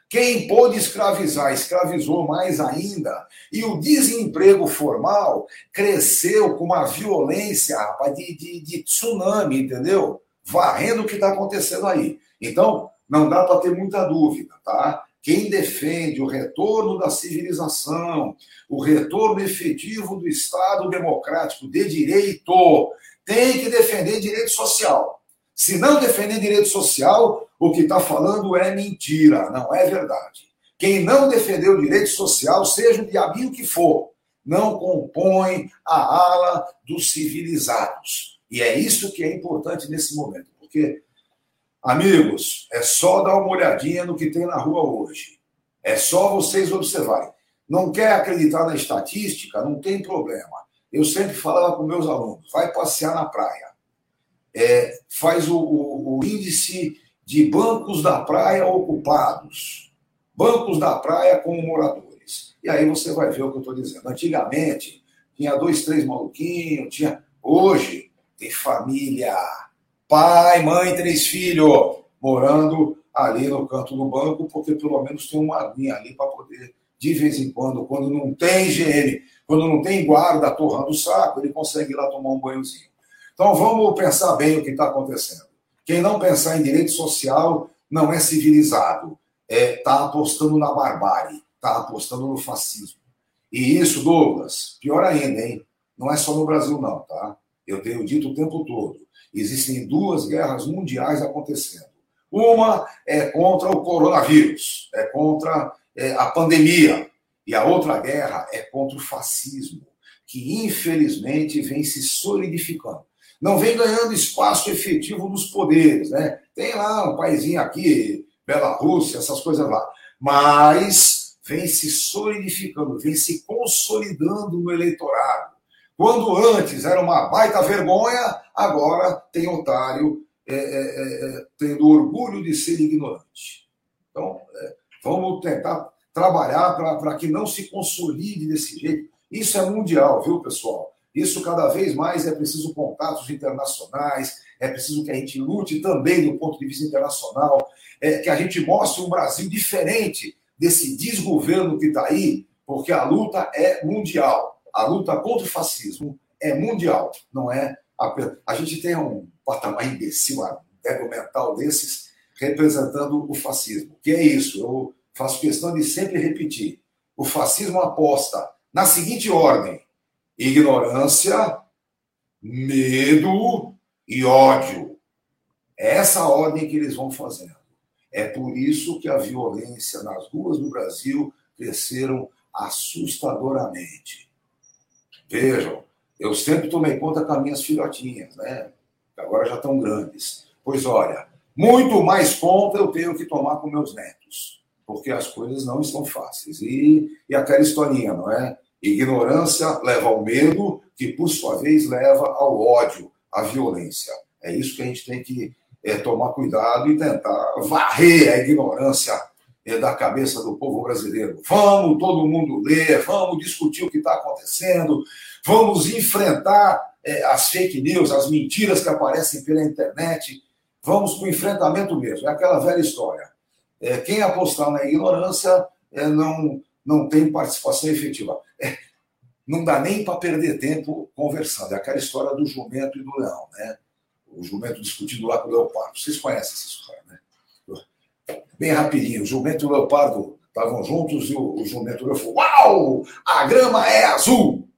Quem pôde escravizar, escravizou mais ainda. E o desemprego formal cresceu com uma violência rapaz, de, de, de tsunami, entendeu? Varrendo o que está acontecendo aí. Então, não dá para ter muita dúvida, tá? Quem defende o retorno da civilização, o retorno efetivo do Estado democrático de direito, tem que defender direito social. Se não defender direito social, o que está falando é mentira, não é verdade. Quem não defendeu o direito social, seja o diabinho que for, não compõe a ala dos civilizados. E é isso que é importante nesse momento, porque, amigos, é só dar uma olhadinha no que tem na rua hoje. É só vocês observarem. Não quer acreditar na estatística? Não tem problema. Eu sempre falava com meus alunos: vai passear na praia é, faz o, o, o índice de bancos da praia ocupados, bancos da praia com moradores. E aí você vai ver o que eu estou dizendo. Antigamente, tinha dois, três maluquinhos, tinha. Hoje, tem família, pai, mãe, três filhos, morando ali no canto do banco, porque pelo menos tem uma aguinha ali para poder, de vez em quando, quando não tem higiene, quando não tem guarda torrando o saco, ele consegue ir lá tomar um banhozinho. Então vamos pensar bem o que está acontecendo. Quem não pensar em direito social não é civilizado, está é, tá apostando na barbárie, está apostando no fascismo. E isso, Douglas, pior ainda, hein? Não é só no Brasil, não, tá? Eu tenho dito o tempo todo: existem duas guerras mundiais acontecendo. Uma é contra o coronavírus, é contra é, a pandemia, e a outra guerra é contra o fascismo, que infelizmente vem se solidificando. Não vem ganhando espaço efetivo nos poderes, né? Tem lá um paísinho aqui, Belarus, essas coisas lá. Mas vem se solidificando, vem se consolidando no eleitorado. Quando antes era uma baita vergonha, agora tem otário é, é, é, tendo orgulho de ser ignorante. Então, é, vamos tentar trabalhar para que não se consolide desse jeito. Isso é mundial, viu, pessoal? Isso cada vez mais é preciso contatos internacionais, é preciso que a gente lute também do ponto de vista internacional, é, que a gente mostre um Brasil diferente desse desgoverno que está aí, porque a luta é mundial. A luta contra o fascismo é mundial, não é? A, a gente tem um patamar imbecil, um ego mental desses, representando o fascismo. Que é isso? Eu faço questão de sempre repetir. O fascismo aposta na seguinte ordem: ignorância, medo e ódio. É essa ordem que eles vão fazendo. É por isso que a violência nas ruas do Brasil cresceram assustadoramente. Vejam, eu sempre tomei conta com as minhas filhotinhas, né? Agora já estão grandes. Pois olha, muito mais conta eu tenho que tomar com meus netos, porque as coisas não estão fáceis. E, e aquela historinha, não é? Ignorância leva ao medo, que por sua vez leva ao ódio, à violência. É isso que a gente tem que é, tomar cuidado e tentar varrer a ignorância é, da cabeça do povo brasileiro. Vamos todo mundo ler, vamos discutir o que está acontecendo, vamos enfrentar é, as fake news, as mentiras que aparecem pela internet. Vamos para o enfrentamento mesmo. É aquela velha história. É, quem apostar na ignorância é, não, não tem participação efetiva. É, não dá nem para perder tempo conversando. É aquela história do jumento e do leão, né? O jumento discutindo lá com o leopardo. Vocês conhecem essa história, né? Bem rapidinho. O jumento e o leopardo estavam juntos e o, o jumento falou: Uau! A grama é azul!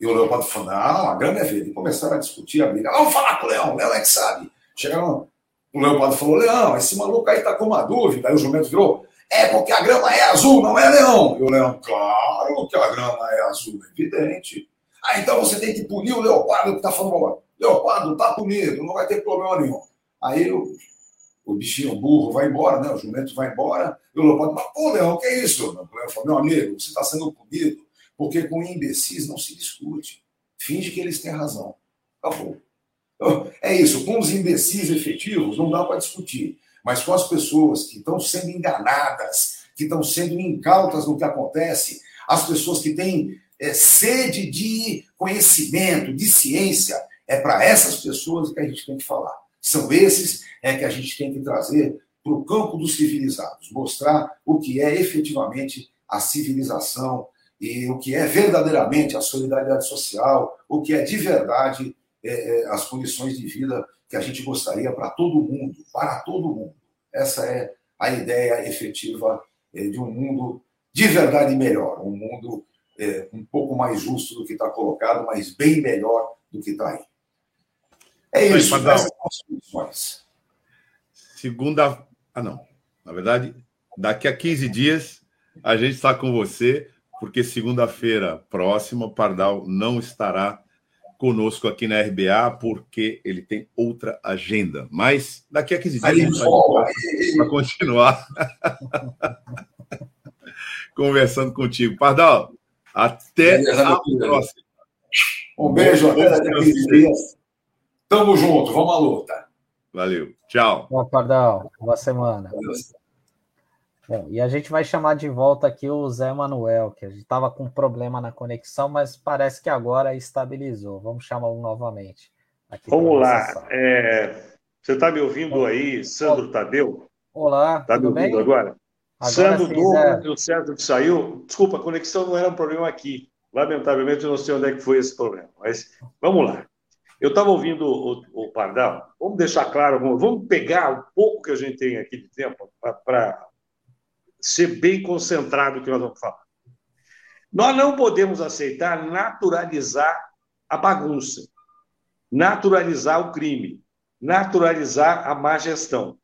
E o leopardo falou: Não, a grama é verde. E começaram a discutir, a briga. Vamos falar com o leão, o leão é que sabe. Chegaram. O leopardo falou: Leão, esse maluco aí tá com uma dúvida. Aí o jumento virou: É porque a grama é azul, não é leão. E o leão, claro que a grama é azul, é evidente. Ah, então você tem que punir o leopardo que está falando Leopardo, tá comigo, não vai ter problema nenhum. Aí o, o bichinho burro vai embora, né? O jumento vai embora, e o leopardo fala, pô, Leão, que é isso? O leão fala, meu amigo, você está sendo punido, porque com imbecis não se discute. Finge que eles têm razão. Acabou. Então, é isso, com os imbecis efetivos não dá para discutir. Mas com as pessoas que estão sendo enganadas, que estão sendo incautas no que acontece, as pessoas que têm é, sede de conhecimento, de ciência, é para essas pessoas que a gente tem que falar. São esses é que a gente tem que trazer para o campo dos civilizados, mostrar o que é efetivamente a civilização e o que é verdadeiramente a solidariedade social, o que é de verdade é, é, as condições de vida que a gente gostaria para todo mundo, para todo mundo. Essa é a ideia efetiva é, de um mundo de verdade melhor, um mundo é, um pouco mais justo do que está colocado, mas bem melhor do que está aí. É isso, essas condições. Segunda. Ah, não. Na verdade, daqui a 15 dias a gente está com você, porque segunda-feira próxima, o Pardal não estará conosco aqui na RBA, porque ele tem outra agenda. Mas daqui a 15 dias gente vai continuar conversando contigo. Pardal, até a próxima. Um beijo, até daqui a 15 dias. Tamo junto, vamos à luta. Valeu. Tchau. Boa, Pardal. Boa semana. Bom, e a gente vai chamar de volta aqui o Zé Manuel, que a gente estava com problema na conexão, mas parece que agora estabilizou. Vamos chamá-lo novamente. Vamos lá. É... Você está me ouvindo aí, Sandro Tadeu? Olá. Está me ouvindo bem? agora? agora Sandro sim, o César que saiu. Desculpa, a conexão não era um problema aqui. Lamentavelmente, eu não sei onde é que foi esse problema. Mas vamos lá. Eu estava ouvindo o, o, Pardal, vamos deixar claro, vamos pegar o pouco que a gente tem aqui de tempo para ser bem concentrado no que nós vamos falar. Nós não podemos aceitar naturalizar a bagunça. naturalizar o crime, naturalizar a má gestão.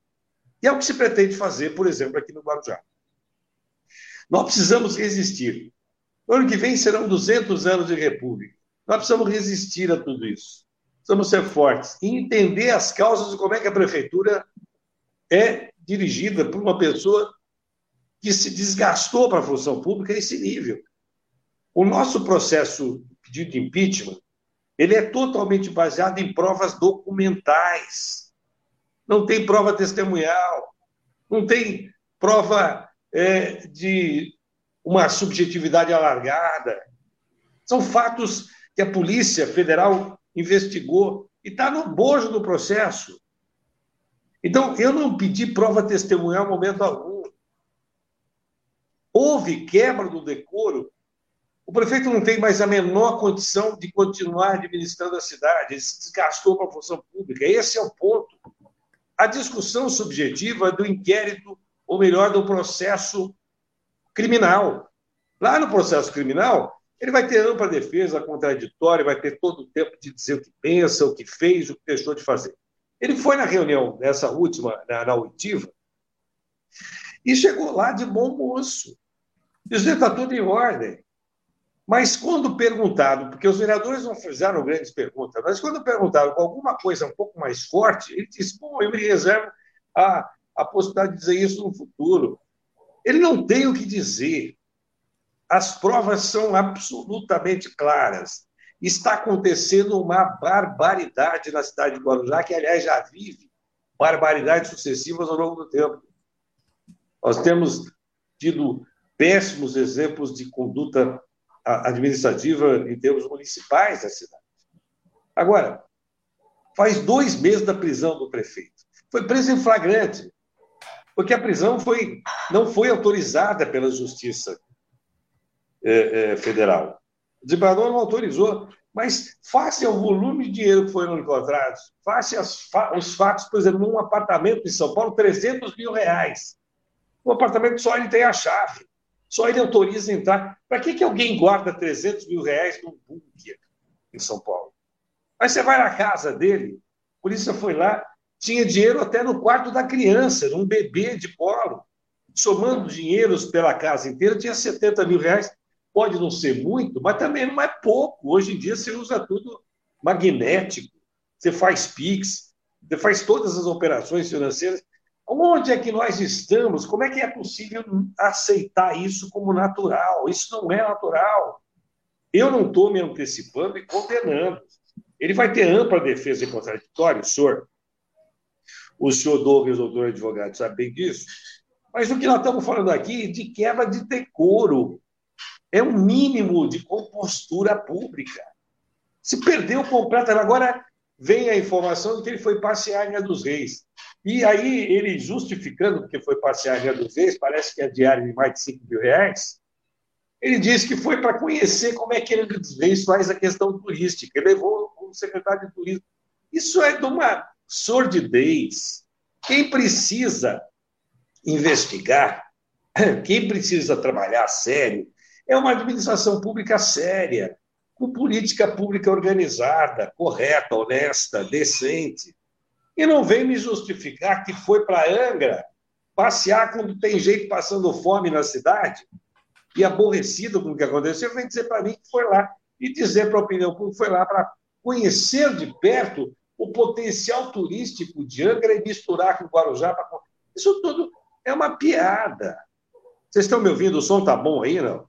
E é o que se pretende fazer, por exemplo, aqui no Guarujá. Nós precisamos resistir. No ano que vem serão 200 anos de república. Nós precisamos resistir a tudo isso. Precisamos ser fortes e entender as causas de como é que a prefeitura é dirigida por uma pessoa que se desgastou para a função pública esse nível. O nosso processo pedido de impeachment ele é totalmente baseado em provas documentais. Não tem prova testemunhal, não tem prova é, de uma subjetividade alargada. São fatos que a Polícia Federal investigou e está no bojo do processo. Então, eu não pedi prova testemunhal em momento algum. Houve quebra do decoro. O prefeito não tem mais a menor condição de continuar administrando a cidade. Ele se desgastou para a função pública. Esse é o ponto. A discussão subjetiva do inquérito, ou melhor, do processo criminal. Lá no processo criminal, ele vai ter ampla defesa contraditória, vai ter todo o tempo de dizer o que pensa, o que fez, o que deixou de fazer. Ele foi na reunião, nessa última, na, na oitiva, e chegou lá de bom moço. Dizendo está tudo em ordem. Mas quando perguntado, porque os vereadores não fizeram grandes perguntas, mas quando perguntaram com alguma coisa um pouco mais forte, ele disse: Bom, eu me reservo a, a possibilidade de dizer isso no futuro. Ele não tem o que dizer. As provas são absolutamente claras está acontecendo uma barbaridade na cidade de Guarujá, que, aliás, já vive barbaridades sucessivas ao longo do tempo. Nós temos tido péssimos exemplos de conduta administrativa em termos municipais da cidade. Agora, faz dois meses da prisão do prefeito. Foi preso em flagrante, porque a prisão foi, não foi autorizada pela Justiça é, é, Federal. O desembargador não autorizou, mas face ao volume de dinheiro que foram encontrados, face aos os fatos, por exemplo, num apartamento em São Paulo, 300 mil reais. O apartamento só ele tem a chave, só ele autoriza entrar. Para que, que alguém guarda 300 mil reais num bunker em São Paulo? Aí você vai na casa dele, a polícia foi lá, tinha dinheiro até no quarto da criança, num bebê de colo. Somando dinheiros pela casa inteira, tinha 70 mil reais. Pode não ser muito, mas também não é pouco. Hoje em dia você usa tudo magnético, você faz PIX, você faz todas as operações financeiras. Onde é que nós estamos? Como é que é possível aceitar isso como natural? Isso não é natural. Eu não estou me antecipando e condenando. Ele vai ter ampla defesa em contraditório, senhor. O senhor Douglas, doutor advogado, sabe bem disso. Mas o que nós estamos falando aqui é de quebra de decoro é um mínimo de compostura pública. Se perdeu completamente. Agora vem a informação de que ele foi passear em dos Reis. E aí, ele justificando que foi passear Ilha dos Reis, parece que é diário de mais de 5 mil reais, ele disse que foi para conhecer como é que Reis faz a questão turística. Ele levou o secretário de turismo. Isso é de uma sordidez. Quem precisa investigar, quem precisa trabalhar sério, é uma administração pública séria, com política pública organizada, correta, honesta, decente. E não vem me justificar que foi para Angra passear quando tem gente passando fome na cidade e aborrecido com o que aconteceu, vem dizer para mim que foi lá e dizer para a opinião pública que foi lá para conhecer de perto o potencial turístico de Angra e misturar com o Guarujá. Pra... Isso tudo é uma piada. Vocês estão me ouvindo? O som tá bom aí, não?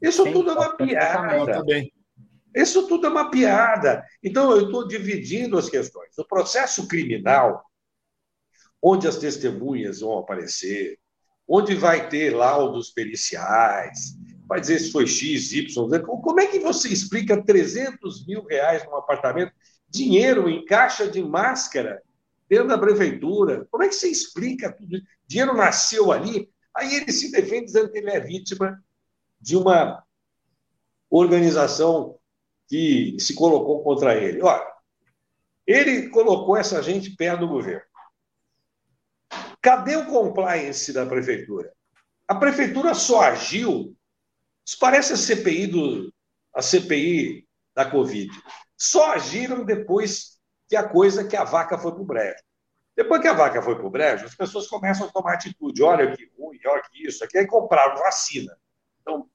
Isso Sim, tudo é uma piada. Isso tudo é uma piada. Então, eu estou dividindo as questões. O processo criminal, onde as testemunhas vão aparecer, onde vai ter laudos periciais, vai dizer se foi X, Y, Z. Como é que você explica 300 mil reais num apartamento, dinheiro em caixa de máscara dentro da prefeitura? Como é que você explica tudo isso? Dinheiro nasceu ali, aí ele se defende dizendo que ele é vítima de uma organização que se colocou contra ele. Olha, ele colocou essa gente perto do governo. Cadê o compliance da prefeitura? A prefeitura só agiu. Isso parece a CPI do a CPI da Covid. só agiram depois que a coisa que a vaca foi para o brejo. Depois que a vaca foi para o brejo, as pessoas começam a tomar atitude. Olha que ruim, olha que isso, aqui, aí compraram vacina. Então,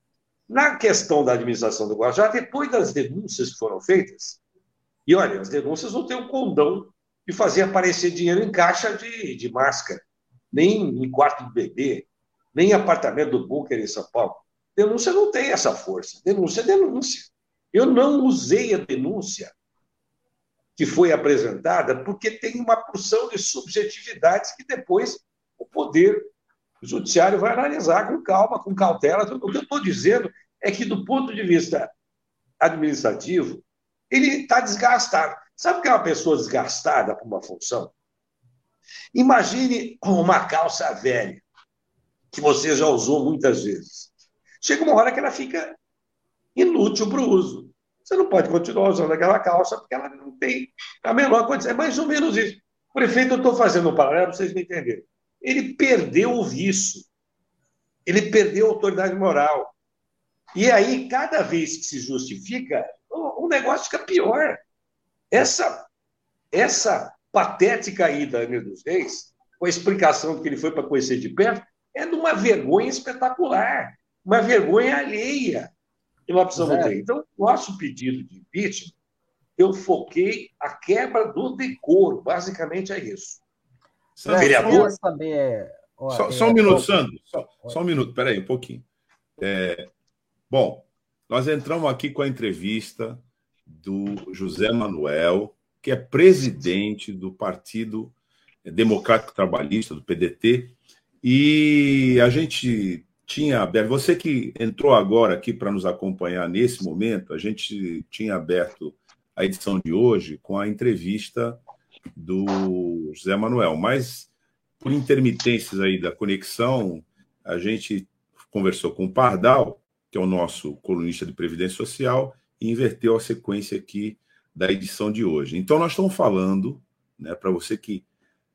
na questão da administração do Guarujá, depois das denúncias que foram feitas, e olha, as denúncias não têm o um condão de fazer aparecer dinheiro em caixa de, de máscara, nem em quarto de bebê, nem em apartamento do bunker em São Paulo. Denúncia não tem essa força. Denúncia é denúncia. Eu não usei a denúncia que foi apresentada, porque tem uma porção de subjetividades que depois o poder judiciário vai analisar com calma, com cautela. O que eu estou dizendo é que, do ponto de vista administrativo, ele está desgastado. Sabe o que é uma pessoa desgastada por uma função? Imagine uma calça velha, que você já usou muitas vezes. Chega uma hora que ela fica inútil para o uso. Você não pode continuar usando aquela calça porque ela não tem a menor condição. É mais ou menos isso. O prefeito, eu estou fazendo um paralelo para vocês me entenderem. Ele perdeu o vício. Ele perdeu a autoridade moral. E aí, cada vez que se justifica, o, negócio fica pior. Essa, essa patética ida Ana dos Reis, com a explicação de que ele foi para conhecer de perto, é de uma vergonha espetacular, uma vergonha alheia que nós precisamos ter. Então, nosso pedido de impeachment, eu foquei a quebra do decoro, basicamente é isso. Sandro, vereador. Saber... só, só, um minuto, Sandro. Só, só um minuto, peraí, um pouquinho. É, bom, nós entramos aqui com a entrevista do José Manuel, que é presidente do Partido Democrático Trabalhista, do PDT, e a gente tinha aberto. Você que entrou agora aqui para nos acompanhar nesse momento, a gente tinha aberto a edição de hoje com a entrevista do José Manuel, mas por intermitências aí da conexão, a gente conversou com o Pardal, que é o nosso colunista de Previdência Social, e inverteu a sequência aqui da edição de hoje. Então, nós estamos falando, né, para você que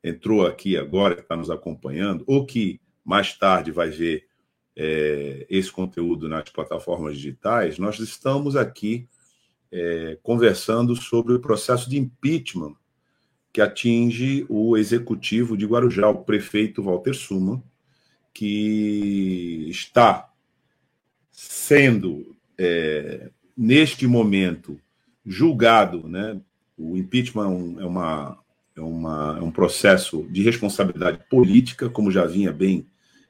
entrou aqui agora, que está nos acompanhando, ou que mais tarde vai ver é, esse conteúdo nas plataformas digitais, nós estamos aqui é, conversando sobre o processo de impeachment que atinge o executivo de Guarujá, o prefeito Walter Suma, que está sendo, é, neste momento, julgado. Né? O impeachment é, é, uma, é, uma, é um processo de responsabilidade política, como já vinha bem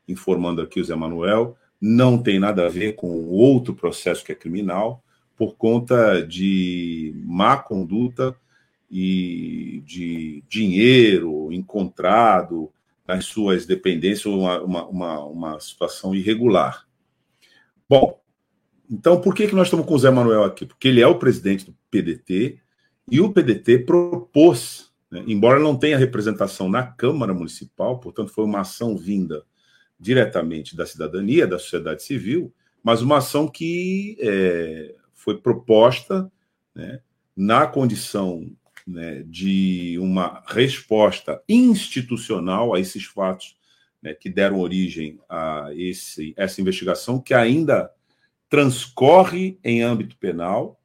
informando aqui o Zé Manuel, não tem nada a ver com outro processo que é criminal, por conta de má conduta e de dinheiro encontrado nas suas dependências, uma, uma, uma, situação irregular. Bom, então por que, que nós estamos com o Zé Manuel aqui? Porque ele é o presidente do PDT e o PDT propôs, né, embora não tenha representação na Câmara Municipal, portanto foi uma ação vinda diretamente da cidadania, da sociedade civil, mas uma ação que é, foi proposta né, na condição né, de uma resposta institucional a esses fatos né, que deram origem a esse, essa investigação, que ainda transcorre em âmbito penal,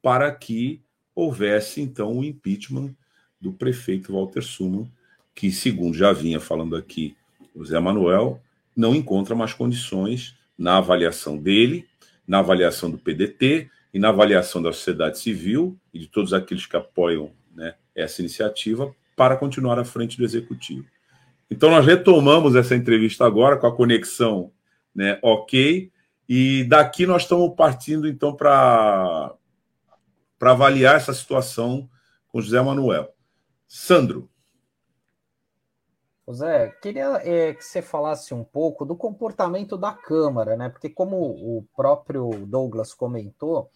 para que houvesse, então, o impeachment do prefeito Walter Suman, que, segundo já vinha falando aqui o Zé Manuel, não encontra mais condições na avaliação dele, na avaliação do PDT e na avaliação da sociedade civil e de todos aqueles que apoiam essa iniciativa para continuar à frente do executivo. Então, nós retomamos essa entrevista agora com a conexão né, ok, e daqui nós estamos partindo então para avaliar essa situação com José Manuel. Sandro. Zé, queria é, que você falasse um pouco do comportamento da Câmara, né? Porque, como o próprio Douglas comentou,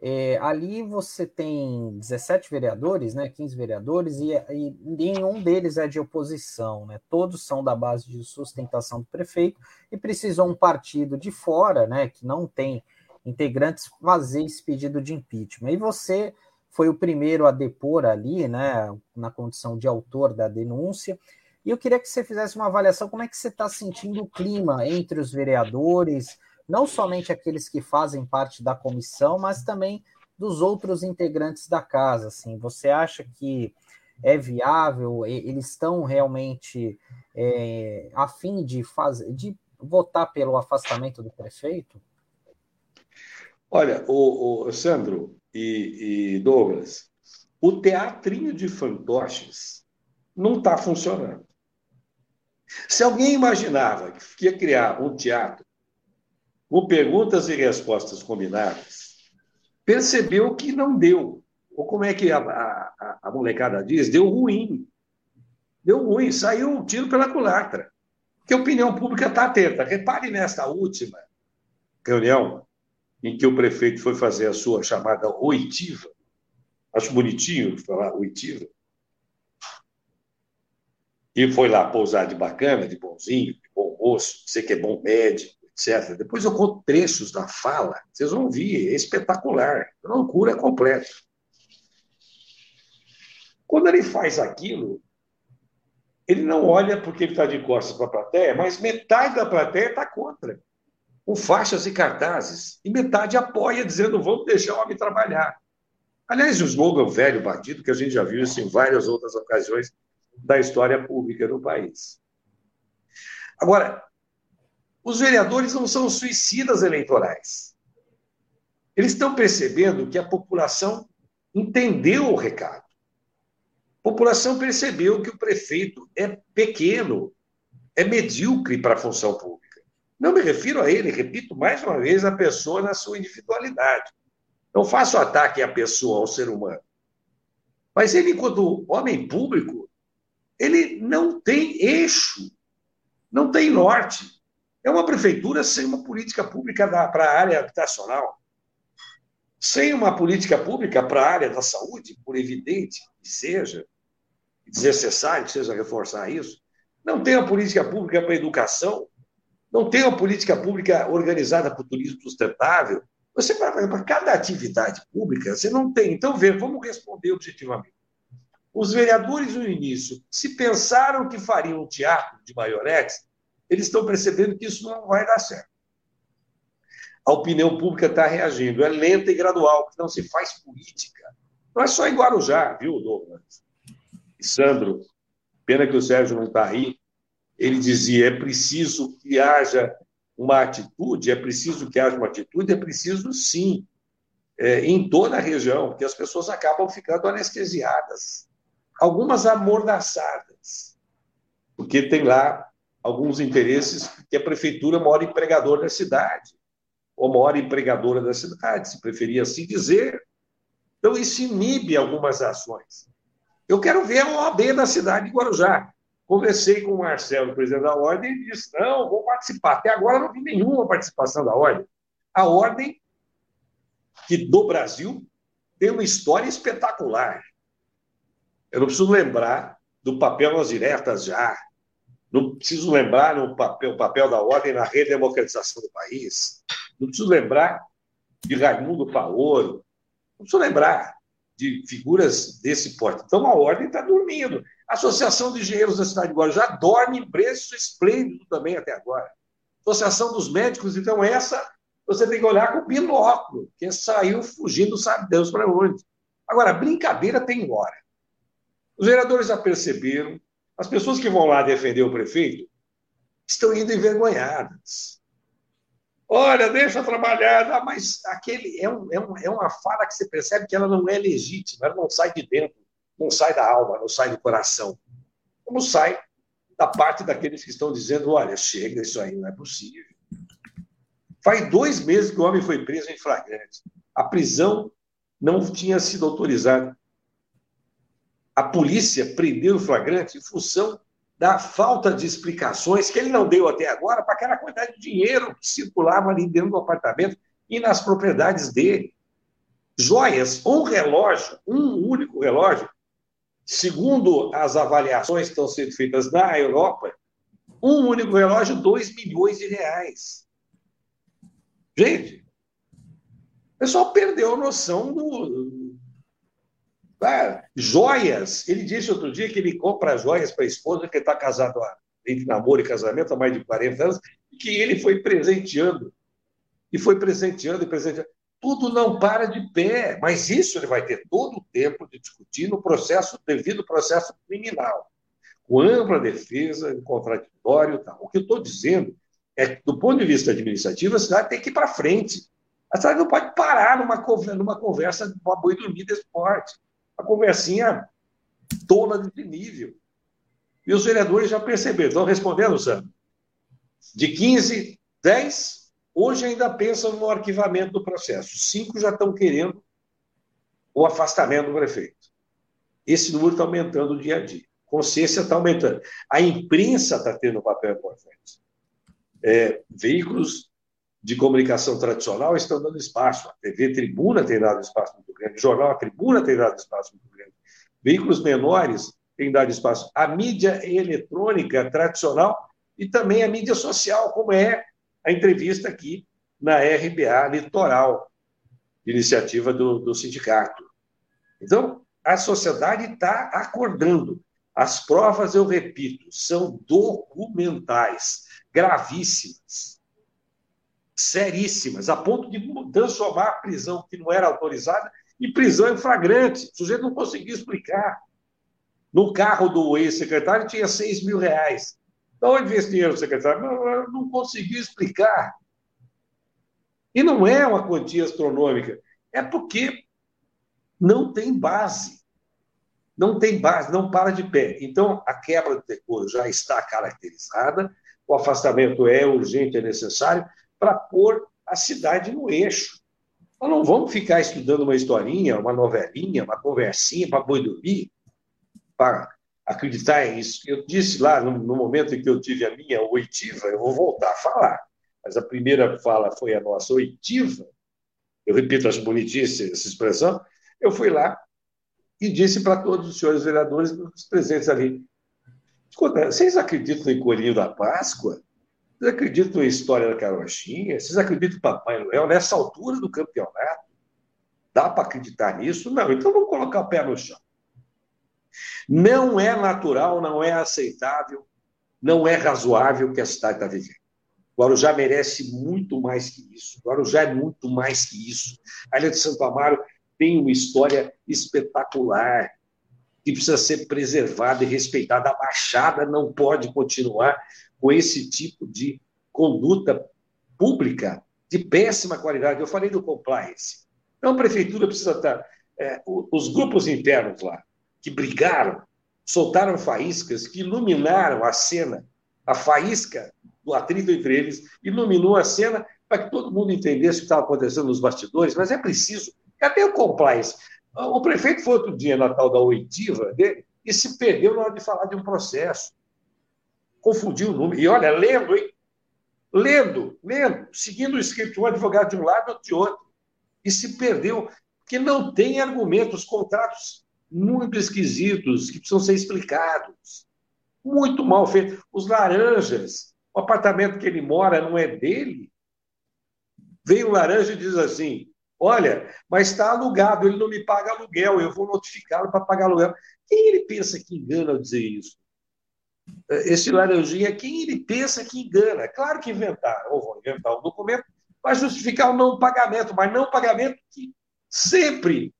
é, ali você tem 17 vereadores, né? 15 vereadores, e, e nenhum deles é de oposição, né? Todos são da base de sustentação do prefeito e precisou um partido de fora, né? Que não tem integrantes fazer esse pedido de impeachment. E você foi o primeiro a depor ali, né? Na condição de autor da denúncia. E eu queria que você fizesse uma avaliação como é que você está sentindo o clima entre os vereadores, não somente aqueles que fazem parte da comissão, mas também dos outros integrantes da casa. Assim, você acha que é viável? Eles estão realmente é, a fim de fazer, de votar pelo afastamento do prefeito? Olha, o, o Sandro e, e Douglas, o teatrinho de fantoches não está funcionando. Se alguém imaginava que ia criar um teatro com perguntas e respostas combinadas, percebeu que não deu. Ou como é que a, a, a molecada diz? Deu ruim. Deu ruim, saiu um tiro pela culatra. Porque a opinião pública está atenta. Repare nesta última reunião em que o prefeito foi fazer a sua chamada oitiva. Acho bonitinho falar oitiva. E foi lá pousar de bacana, de bonzinho, de bom moço, sei que é bom médico, etc. Depois eu conto trechos da fala, vocês vão ver, é espetacular, loucura completa. Quando ele faz aquilo, ele não olha porque ele está de costas para a plateia, mas metade da plateia está contra, com faixas e cartazes, e metade apoia, dizendo vamos deixar o homem trabalhar. Aliás, o slogan velho batido, que a gente já viu isso em várias outras ocasiões da história pública do país. Agora, os vereadores não são suicidas eleitorais. Eles estão percebendo que a população entendeu o recado. A população percebeu que o prefeito é pequeno, é medíocre para a função pública. Não me refiro a ele, repito mais uma vez, a pessoa na sua individualidade. Não faço ataque à pessoa, ao ser humano. Mas ele, enquanto homem público, ele não tem eixo, não tem norte. É uma prefeitura sem uma política pública para a área habitacional, sem uma política pública para a área da saúde, por evidente que seja, desnecessário que seja reforçar isso, não tem uma política pública para a educação, não tem uma política pública organizada para o turismo sustentável. Você, para cada atividade pública, você não tem. Então, vê, vamos responder objetivamente. Os vereadores, no início, se pensaram que fariam um teatro de maionetes, eles estão percebendo que isso não vai dar certo. A opinião pública está reagindo. É lenta e gradual, porque não se faz política. Não é só em Guarujá, viu, Douglas? E Sandro, pena que o Sérgio não está aí. Ele dizia: é preciso que haja uma atitude, é preciso que haja uma atitude, é preciso sim, é, em toda a região, porque as pessoas acabam ficando anestesiadas algumas amordaçadas, porque tem lá alguns interesses que a prefeitura é mora empregador da cidade, ou mora empregadora da cidade, se preferir assim dizer. Então, isso inibe algumas ações. Eu quero ver a OAB da cidade de Guarujá. Conversei com o Marcelo, presidente da Ordem, e disse: não, vou participar. Até agora não vi nenhuma participação da Ordem. A Ordem, que do Brasil, tem uma história espetacular. Eu não preciso lembrar do papel nas diretas já. Não preciso lembrar no papel, o papel da ordem na redemocratização do país. Não preciso lembrar de Raimundo Paolo. Não preciso lembrar de figuras desse porte. Então, a ordem está dormindo. A Associação de Engenheiros da cidade de Guarujá dorme em preço esplêndido também até agora. Associação dos Médicos, então, essa você tem que olhar com binóculo, que saiu fugindo, sabe Deus para onde. Agora, brincadeira tem hora. Os vereadores já perceberam, as pessoas que vão lá defender o prefeito estão indo envergonhadas. Olha, deixa trabalhar, ah, mas aquele é, um, é, um, é uma fala que você percebe que ela não é legítima, ela não sai de dentro, não sai da alma, não sai do coração. Como sai da parte daqueles que estão dizendo: olha, chega, isso aí não é possível. Faz dois meses que o homem foi preso em flagrante. A prisão não tinha sido autorizada a polícia prendeu o flagrante em função da falta de explicações que ele não deu até agora para aquela quantidade de dinheiro que circulava ali dentro do apartamento e nas propriedades dele. Joias, um relógio, um único relógio, segundo as avaliações que estão sendo feitas na Europa, um único relógio, 2 milhões de reais. Gente, o pessoal perdeu a noção do, ah, joias. Ele disse outro dia que ele compra joias para a esposa, que está casado há, entre namoro e casamento há mais de 40 anos, e que ele foi presenteando. E foi presenteando e presenteando. tudo não para de pé, mas isso ele vai ter todo o tempo de discutir no processo, devido processo criminal, com ampla defesa, contraditório. Tal. O que eu estou dizendo é que, do ponto de vista administrativo, a cidade tem que ir para frente. A cidade não pode parar numa, numa conversa de uma boi dormir desse porte. Uma conversinha tola desse nível. E os vereadores já perceberam. Estão respondendo, Sandro? De 15, 10, hoje ainda pensam no arquivamento do processo. Cinco já estão querendo o afastamento do prefeito. Esse número está aumentando dia a dia. Consciência está aumentando. A imprensa está tendo um papel importante. É, veículos de comunicação tradicional estão dando espaço. A TV Tribuna tem dado espaço muito grande. O jornal A Tribuna tem dado espaço muito grande. Veículos menores têm dado espaço. A mídia eletrônica tradicional e também a mídia social, como é a entrevista aqui na RBA Litoral, iniciativa do, do sindicato. Então, a sociedade está acordando. As provas, eu repito, são documentais, gravíssimas, seríssimas, a ponto de transformar prisão que não era autorizada em prisão em flagrante. O sujeito não conseguiu explicar. No carro do ex-secretário tinha 6 mil reais. De onde veio esse dinheiro, secretário? Não, não conseguiu explicar. E não é uma quantia astronômica, é porque não tem base. Não tem base, não para de pé. Então, a quebra do decoro já está caracterizada, o afastamento é urgente, é necessário, para pôr a cidade no eixo. Nós não vamos ficar estudando uma historinha, uma novelinha, uma conversinha para boi dormir, para acreditar nisso. Eu disse lá, no, no, momento em que eu tive a minha oitiva, eu vou voltar a falar, mas a primeira fala foi a nossa oitiva, eu repito, acho bonitinha essa expressão, eu fui lá e disse para todos os senhores vereadores os presentes ali, escuta, vocês acreditam em Coelhinho da Páscoa? Vocês acreditam em história da carochinha? Vocês acreditam em Papai Noel nessa altura do campeonato? Dá para acreditar nisso? Não, então vamos colocar o pé no chão. Não é natural, não é aceitável, não é razoável que a cidade está vivendo. Guarujá merece muito mais que isso. Guarujá é muito mais que isso. A Ilha de Santo Amaro tem uma história espetacular que precisa ser preservada e respeitada. A Baixada não pode continuar com esse tipo de conduta pública de péssima qualidade. Eu falei do compliance. Então, a prefeitura precisa estar. É, os grupos internos lá, que brigaram, soltaram faíscas que iluminaram a cena, a faísca do atrito entre eles, iluminou a cena para que todo mundo entendesse o que estava acontecendo nos bastidores, mas é preciso. Cadê o compliance? O prefeito foi outro dia na tal da oitiva dele e se perdeu na hora de falar de um processo. Confundiu o número. E olha, lendo, hein? Lendo, lendo, seguindo o script, um advogado de um lado, outro de outro. E se perdeu, porque não tem argumentos. Os contratos muito esquisitos, que precisam ser explicados. Muito mal feito. Os laranjas, o apartamento que ele mora não é dele. Vem o laranja e diz assim: Olha, mas está alugado, ele não me paga aluguel, eu vou notificá-lo para pagar aluguel. Quem ele pensa que engana ao dizer isso? Esse laranjinha, quem ele pensa que engana? Claro que inventaram, ou vão inventar um documento para justificar o não pagamento, mas não pagamento que sempre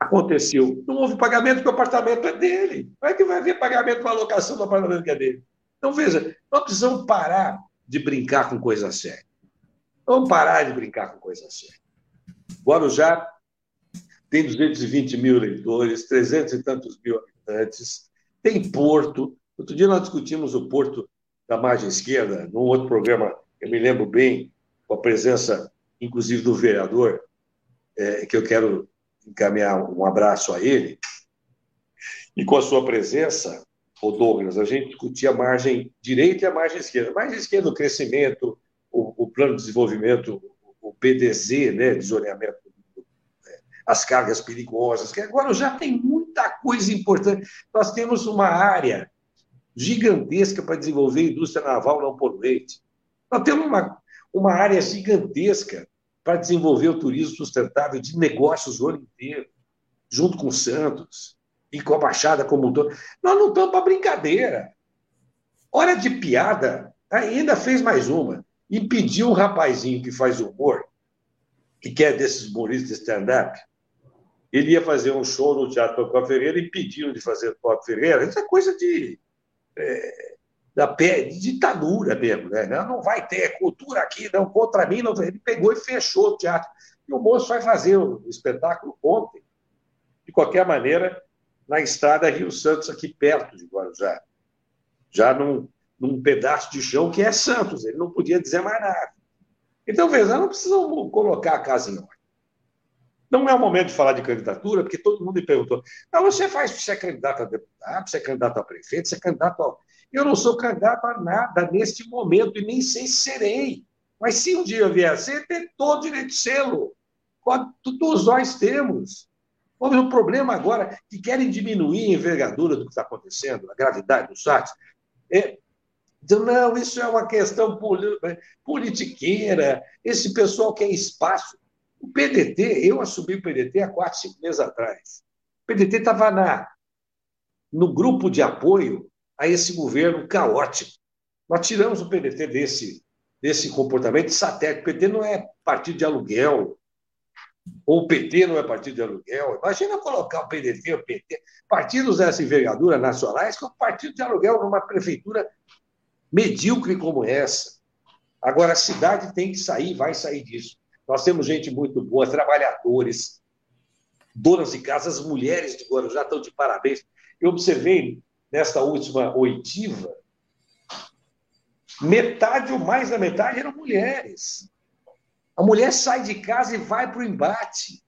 aconteceu. Não houve pagamento porque o apartamento é dele. Como é que vai haver pagamento para a locação do apartamento que é dele? Então, veja, nós precisamos parar de brincar com coisa séria. Vamos parar de brincar com coisa séria. Guarujá tem 220 mil eleitores, 300 e tantos mil habitantes, tem porto. Outro dia nós discutimos o porto da margem esquerda, num outro programa, eu me lembro bem, com a presença, inclusive, do vereador, é, que eu quero encaminhar um abraço a ele. E com a sua presença, o Douglas, a gente discutia a margem direita e a margem esquerda. A margem esquerda, o crescimento, o, o plano de desenvolvimento, o PDZ, né, de zoneamento, né, as cargas perigosas, que agora já tem muita coisa importante. Nós temos uma área gigantesca para desenvolver indústria naval não poluente. Nós temos uma, uma área gigantesca para desenvolver o turismo sustentável de negócios o ano inteiro, junto com Santos e com a Baixada como um todo. Nós não estamos para brincadeira. Hora de piada, ainda fez mais uma. E pediu um rapazinho que faz humor, que é desses humoristas stand-up, ele ia fazer um show no Teatro Copa Ferreira e pediram de fazer Copa Ferreira. Isso é coisa de. É, da de ditadura mesmo, né? Não vai ter cultura aqui, não, contra mim. Não. Ele pegou e fechou o teatro. E o moço vai fazer o espetáculo ontem. De qualquer maneira, na estrada Rio Santos, aqui perto de Guarujá. Já num, num pedaço de chão que é Santos. Ele não podia dizer mais nada. Então, veja, não precisam colocar a casa em ordem. Não é o momento de falar de candidatura, porque todo mundo me perguntou: não, você faz, você é candidato a deputado, você é candidato a prefeito, você é candidato a. Eu não sou candidato a nada neste momento e nem sei se serei. Mas se um dia eu vier a ser, tem todo direito de sê-lo. Todos nós temos. O problema agora que querem diminuir a envergadura do que está acontecendo, a gravidade dos fatos, é, não, isso é uma questão politiqueira, esse pessoal quer espaço. O PDT, eu assumi o PDT há quatro, cinco meses atrás. O PDT estava no grupo de apoio a esse governo caótico. Nós tiramos o PDT desse, desse comportamento satélite. O PT não é partido de aluguel, ou o PT não é partido de aluguel. Imagina colocar o PDT, o PT, partidos dessa envergadura nacionais, como partido de aluguel numa prefeitura medíocre como essa. Agora, a cidade tem que sair, vai sair disso. Nós temos gente muito boa, trabalhadores, donas de casas, mulheres de Guarujá estão de parabéns. Eu observei nesta última oitiva, metade ou mais da metade eram mulheres. A mulher sai de casa e vai para o embate.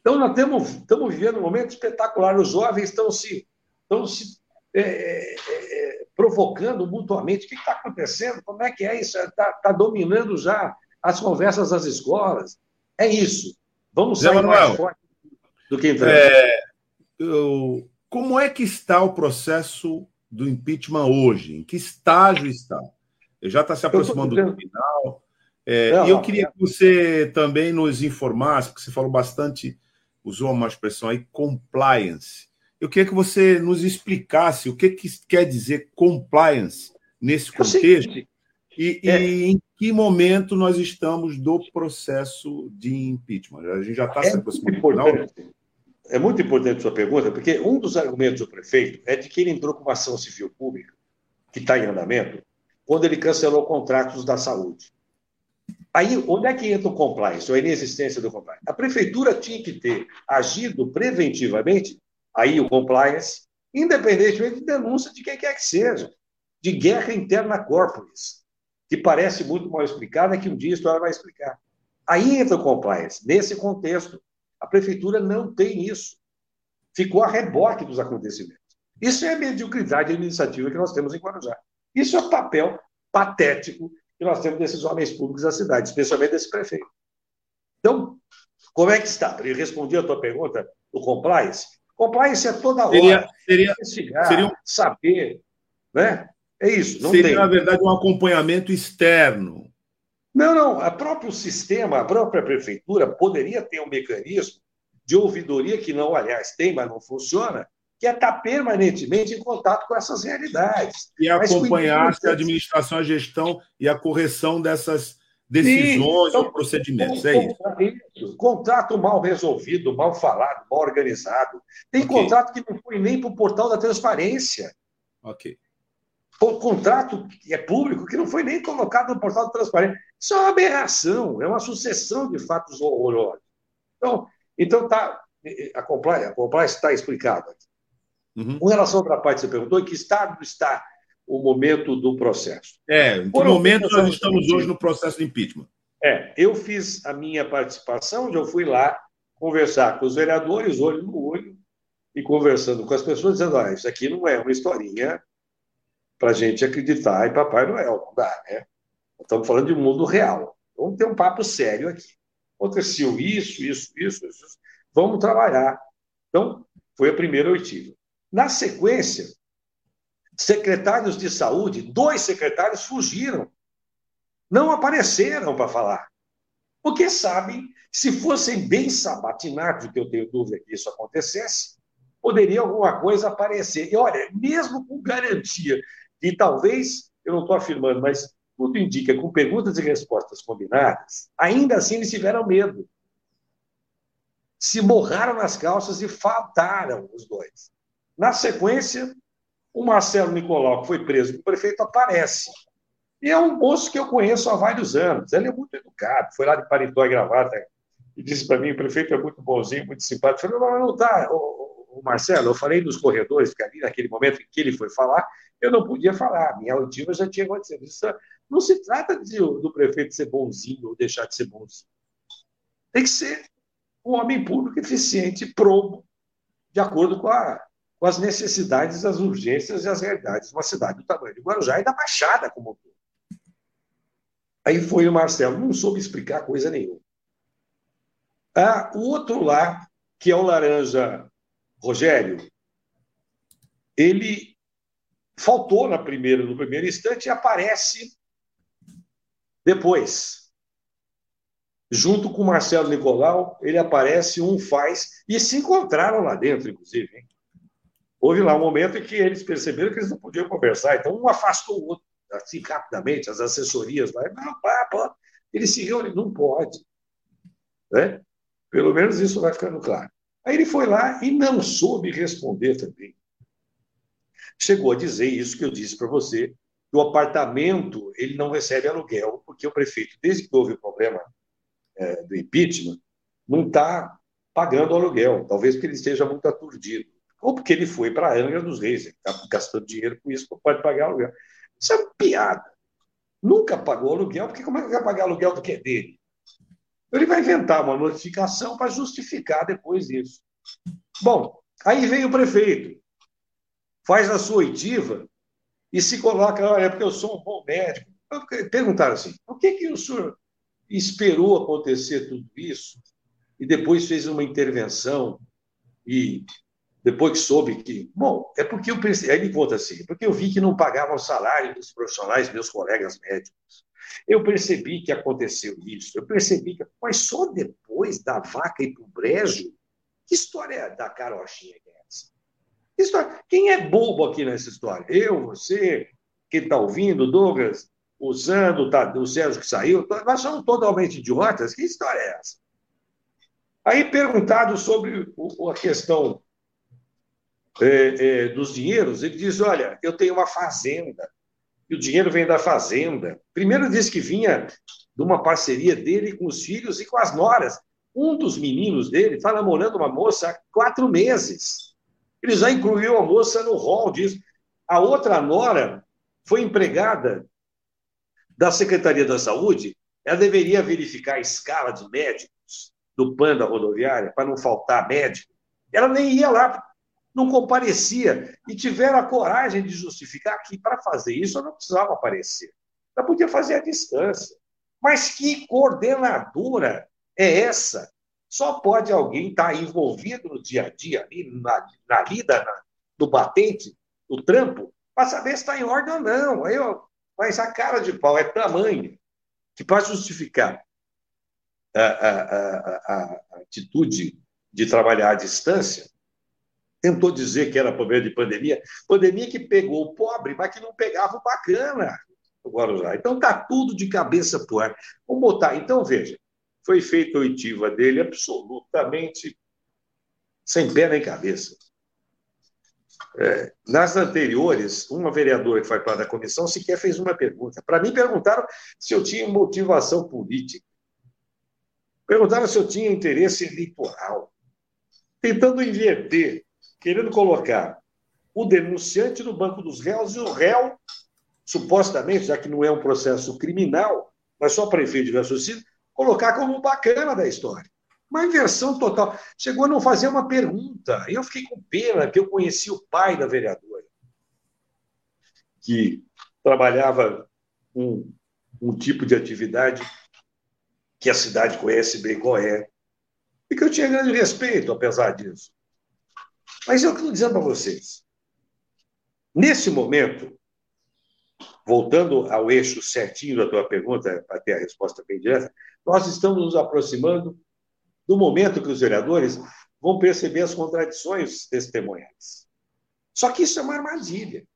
Então, nós estamos, estamos vivendo um momento espetacular. Os jovens estão se, estão se é, é, é, provocando mutuamente. O que está acontecendo? Como é que é isso? Está tá dominando já as conversas das escolas. É isso. Vamos sair Manuel, mais forte do que entramos. É, eu, como é que está o processo do impeachment hoje? Em que estágio está? Ele já está se aproximando do final. É, não, e eu queria que você também nos informasse, porque você falou bastante, usou uma expressão aí, compliance. Eu queria que você nos explicasse o que, que quer dizer compliance nesse contexto e, é. e, em que momento nós estamos do processo de impeachment? A gente já está é se aproximando do final. É muito importante sua pergunta, porque um dos argumentos do prefeito é de que ele entrou com uma ação civil pública, que está em andamento, quando ele cancelou contratos da saúde. Aí, onde é que entra o compliance, ou a inexistência do compliance? A prefeitura tinha que ter agido preventivamente, aí o compliance, independentemente de denúncia de quem quer que seja, de guerra interna corporis que parece muito mal explicada, que um dia a história vai explicar. Aí entra o compliance. Nesse contexto, a prefeitura não tem isso. Ficou a reboque dos acontecimentos. Isso é a mediocridade administrativa que nós temos em Guarujá. Isso é o papel patético que nós temos desses homens públicos da cidade, especialmente desse prefeito. Então, como é que está? Eu respondi a tua pergunta do compliance. Compliance é toda hora seria, seria, investigar, seria um... saber, né? É isso. Não Seria, tem. na verdade, um acompanhamento externo. Não, não. O próprio sistema, a própria prefeitura poderia ter um mecanismo de ouvidoria que não, aliás, tem, mas não funciona, que é estar permanentemente em contato com essas realidades. E acompanhar a administração, a gestão e a correção dessas decisões então, ou procedimentos. É isso. Contrato mal resolvido, mal falado, mal organizado. Tem okay. contrato que não foi nem para o portal da transparência. Ok contrato que é público que não foi nem colocado no portal de transparência. Isso é uma aberração, é uma sucessão de fatos horrorosos. Então, então tá, a compliance, está explicada. Uhum. Com relação à outra parte, você perguntou em que estado está o momento do processo. É, em que Por momento nós estamos hoje no processo de impeachment? É, eu fiz a minha participação, onde eu fui lá conversar com os vereadores, olho no olho, e conversando com as pessoas, dizendo: ah, isso aqui não é uma historinha para a gente acreditar em Papai Noel. Não dá, né? Estamos falando de um mundo real. Vamos ter um papo sério aqui. Aconteceu isso, isso, isso, isso. Vamos trabalhar. Então, foi a primeira oitiva. Na sequência, secretários de saúde, dois secretários fugiram. Não apareceram para falar. Porque sabem, se fossem bem sabatinados, que eu tenho dúvida que isso acontecesse, poderia alguma coisa aparecer. E olha, mesmo com garantia e talvez, eu não estou afirmando, mas tudo indica, com perguntas e respostas combinadas, ainda assim eles tiveram medo. Se borraram nas calças e faltaram os dois. Na sequência, o Marcelo Nicolau, que foi preso o prefeito, aparece. E é um moço que eu conheço há vários anos. Ele é muito educado, foi lá de paletó e gravata e disse para mim: o prefeito é muito bonzinho, muito simpático. Eu falei: não, não tá, o Marcelo, eu falei nos corredores, porque ali naquele momento em que ele foi falar, eu não podia falar, minha auditiva já tinha acontecido. Isso não se trata de, do prefeito ser bonzinho ou deixar de ser bonzinho. Tem que ser um homem público eficiente, probo, de acordo com, a, com as necessidades, as urgências e as realidades de uma cidade do tamanho de Guarujá e da Baixada como um. Aí foi o Marcelo, não soube explicar coisa nenhuma. Ah, o outro lá, que é o laranja Rogério, ele faltou na primeira, no primeiro instante e aparece depois. Junto com Marcelo Nicolau, ele aparece, um faz, e se encontraram lá dentro, inclusive. Hein? Houve lá um momento em que eles perceberam que eles não podiam conversar, então um afastou o outro, assim, rapidamente, as assessorias lá. Não, pá, pá. Ele se reúne, não pode. Né? Pelo menos isso vai ficando claro. Aí ele foi lá e não soube responder também. Chegou a dizer isso que eu disse para você, que o apartamento ele não recebe aluguel, porque o prefeito, desde que houve o problema é, do impeachment, não está pagando aluguel. Talvez porque ele esteja muito aturdido. Ou porque ele foi para a Angra dos Reis, está gastando dinheiro com isso, não pode pagar aluguel. Isso é uma piada. Nunca pagou aluguel, porque como é que vai pagar aluguel do que é dele? Ele vai inventar uma notificação para justificar depois isso. Bom, aí vem o prefeito, faz a sua oitiva e se coloca, olha, porque eu sou um bom médico. Perguntaram assim, por que, que o senhor esperou acontecer tudo isso e depois fez uma intervenção e depois que soube que. Bom, é porque eu pensei. Aí ele conta assim: porque eu vi que não pagavam o salário dos profissionais, meus colegas médicos. Eu percebi que aconteceu isso, eu percebi que. Mas só depois da vaca ir para o brejo? Que história é da carochinha é essa? Que história? Quem é bobo aqui nessa história? Eu, você, quem está ouvindo, Douglas, o Sandro, tá, o Sérgio que saiu, nós somos totalmente idiotas. Que história é essa? Aí, perguntado sobre a questão é, é, dos dinheiros, ele diz: Olha, eu tenho uma fazenda e o dinheiro vem da fazenda. Primeiro disse que vinha de uma parceria dele com os filhos e com as noras. Um dos meninos dele está namorando uma moça há quatro meses. Ele já incluiu a moça no rol disso. A outra nora foi empregada da Secretaria da Saúde. Ela deveria verificar a escala de médicos do PAN da rodoviária para não faltar médico. Ela nem ia lá não comparecia e tiveram a coragem de justificar que para fazer isso eu não precisava aparecer. Eu podia fazer à distância. Mas que coordenadora é essa? Só pode alguém estar envolvido no dia a dia, ali na, na lida, na, no batente, no trampo, para saber se está em ordem ou não. Eu, mas a cara de pau é tamanho que, para justificar a, a, a, a atitude de trabalhar à distância, tentou dizer que era problema de pandemia, pandemia que pegou o pobre, mas que não pegava o bacana Guarujá. Então está tudo de cabeça para o ar. Vamos botar. Então, veja, foi feita a oitiva dele absolutamente sem pé nem cabeça. É, nas anteriores, uma vereadora que faz parte da comissão sequer fez uma pergunta. Para mim, perguntaram se eu tinha motivação política. Perguntaram se eu tinha interesse eleitoral. Tentando inverter querendo colocar o denunciante no banco dos réus e o réu, supostamente, já que não é um processo criminal, mas só para efeito de raciocínio, colocar como bacana da história. Uma inversão total. Chegou a não fazer uma pergunta. Eu fiquei com pena, porque eu conheci o pai da vereadora, que trabalhava um, um tipo de atividade que a cidade conhece bem qual é, e que eu tinha grande respeito, apesar disso. Mas eu estou dizendo para vocês, nesse momento, voltando ao eixo certinho da tua pergunta, para ter a resposta bem direta, nós estamos nos aproximando do momento que os vereadores vão perceber as contradições testemunhais. Só que isso é uma armadilha.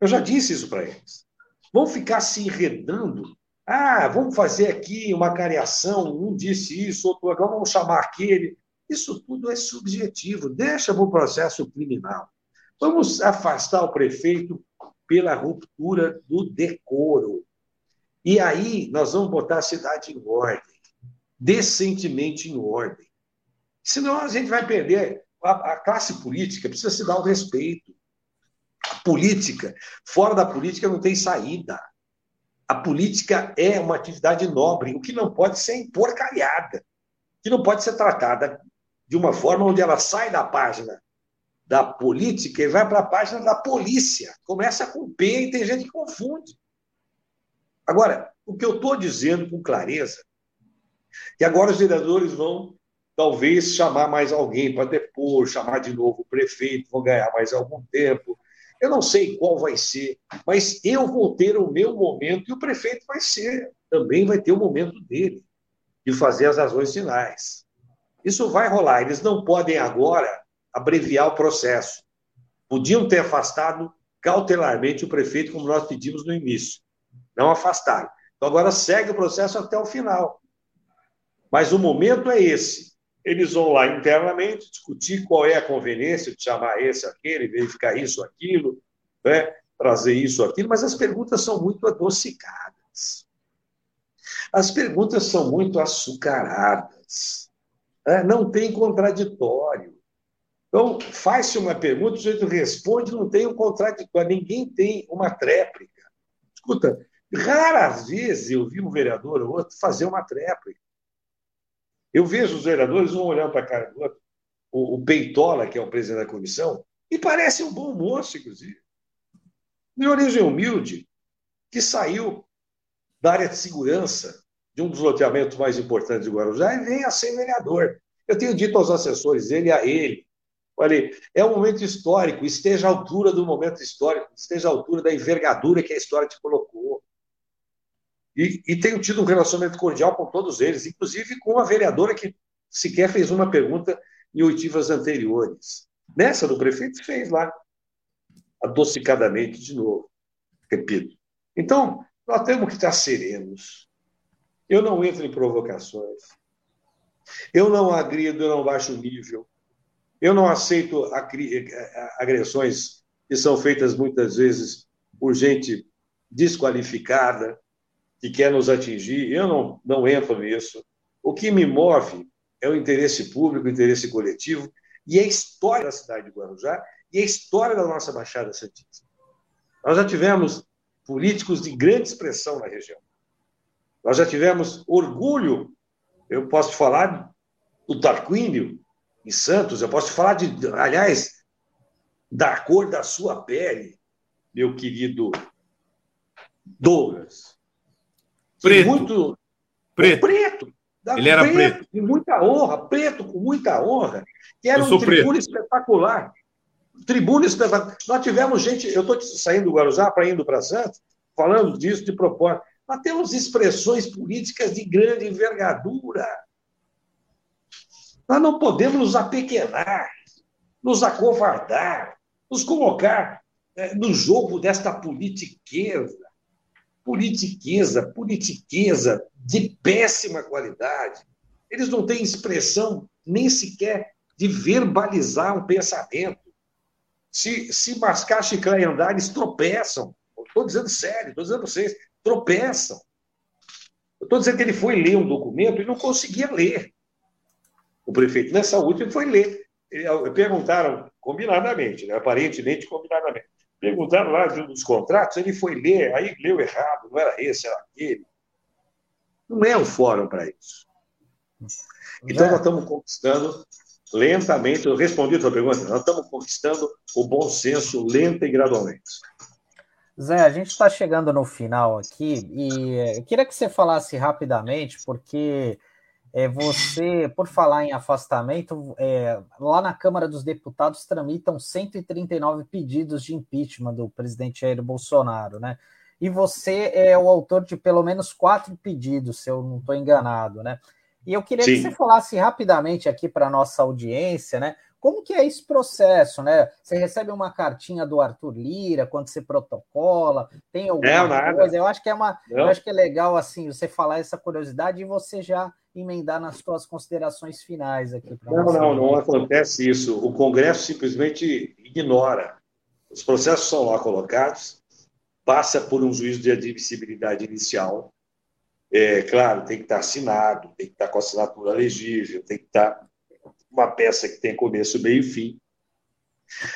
Eu já disse isso para eles. vão ficar se enredando. Ah, vamos fazer aqui uma cariação, um disse isso, outro agora vamos chamar aquele. Isso tudo é subjetivo, deixa para o processo criminal. Vamos afastar o prefeito pela ruptura do decoro. E aí nós vamos botar a cidade em ordem, decentemente em ordem. Senão a gente vai perder. A, a classe política precisa se dar o respeito. A política, fora da política não tem saída. A política é uma atividade nobre, o que não pode ser emporcalhada, que não pode ser tratada de uma forma onde ela sai da página da política e vai para a página da polícia. Começa com P e tem gente que confunde. Agora, o que eu estou dizendo com clareza, que agora os vereadores vão talvez chamar mais alguém para depor, chamar de novo o prefeito, vão ganhar mais algum tempo. Eu não sei qual vai ser, mas eu vou ter o meu momento e o prefeito vai ser, também vai ter o momento dele, de fazer as razões finais. Isso vai rolar. Eles não podem agora abreviar o processo. Podiam ter afastado cautelarmente o prefeito, como nós pedimos no início. Não afastaram. Então agora segue o processo até o final. Mas o momento é esse. Eles vão lá internamente discutir qual é a conveniência de chamar esse, aquele, verificar isso, aquilo, né? trazer isso, aquilo, mas as perguntas são muito adocicadas. As perguntas são muito açucaradas. Né? Não tem contraditório. Então, faz-se uma pergunta, o sujeito responde, não tem um contraditório, ninguém tem uma tréplica. Escuta, raras vezes eu vi um vereador ou outro fazer uma tréplica. Eu vejo os vereadores, um olhando para a cara do outro, o, o Peitola, que é o presidente da comissão, e parece um bom moço, inclusive. De origem humilde, que saiu da área de segurança de um dos loteamentos mais importantes de Guarujá e vem a ser vereador. Eu tenho dito aos assessores dele, a ele, olha, é um momento histórico, esteja à altura do momento histórico, esteja à altura da envergadura que a história te colocou. E, e tenho tido um relacionamento cordial com todos eles, inclusive com a vereadora que sequer fez uma pergunta em oitivas anteriores. Nessa do prefeito fez lá, adocicadamente de novo, repito. Então, nós temos que estar serenos. Eu não entro em provocações. Eu não agrido, eu não baixo nível. Eu não aceito agressões que são feitas muitas vezes por gente desqualificada que quer nos atingir, eu não, não entro nisso. O que me move é o interesse público, o interesse coletivo e a história da cidade de Guarujá e a história da nossa Baixada Santista. Nós já tivemos políticos de grande expressão na região. Nós já tivemos orgulho, eu posso falar do Tarquínio em Santos, eu posso falar de, aliás, da cor da sua pele, meu querido Douglas. Preto. Muito... Preto. Preto. Ele era preto. Com muita honra, preto com muita honra, que era um tribuno espetacular. Tribuno espetacular. Nós tivemos gente, eu estou saindo do Guarujá para indo para Santos, falando disso de propósito. Nós temos expressões políticas de grande envergadura. Nós não podemos nos apequenar, nos acovardar, nos colocar é, no jogo desta politiqueza politiqueza, politiqueza de péssima qualidade. Eles não têm expressão nem sequer de verbalizar um pensamento. Se, se mascar, chiclar e andar, eles tropeçam. Estou dizendo sério, estou dizendo a vocês, tropeçam. Estou dizendo que ele foi ler um documento e não conseguia ler. O prefeito, nessa última, foi ler. Perguntaram combinadamente, né? aparentemente combinadamente. Perguntaram lá dos contratos, ele foi ler, aí leu errado, não era esse, era aquele. Não é um fórum para isso. Então, nós estamos conquistando lentamente, eu respondi a sua pergunta, nós estamos conquistando o bom senso lenta e gradualmente. Zé, a gente está chegando no final aqui e eu queria que você falasse rapidamente, porque é, você, por falar em afastamento, é, lá na Câmara dos Deputados tramitam 139 pedidos de impeachment do presidente Jair Bolsonaro, né? E você é o autor de pelo menos quatro pedidos, se eu não estou enganado, né? E eu queria Sim. que você falasse rapidamente aqui para a nossa audiência, né? Como que é esse processo, né? Você recebe uma cartinha do Arthur Lira quando você protocola, tem alguma é, coisa? Eu acho que é uma, não. eu acho que é legal assim você falar essa curiosidade e você já emendar nas suas considerações finais aqui. Não, não, não acontece isso. O Congresso simplesmente ignora. Os processos são lá colocados, passa por um juízo de admissibilidade inicial. É claro, tem que estar assinado, tem que estar com assinatura legível, tem que estar uma peça que tem começo, meio e fim.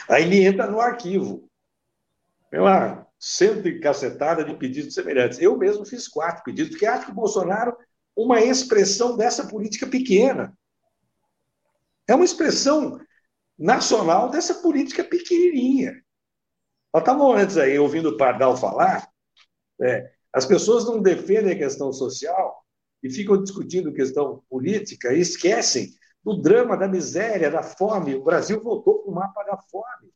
Aí ele entra no arquivo. Meu lá, cento e cacetada de pedidos semelhantes. Eu mesmo fiz quatro pedidos, porque acho que o Bolsonaro uma expressão dessa política pequena. É uma expressão nacional dessa política pequenininha. Nós estávamos antes aí ouvindo o Pardal falar, é, as pessoas não defendem a questão social e ficam discutindo questão política e esquecem do drama, da miséria, da fome. O Brasil voltou para o mapa da fome.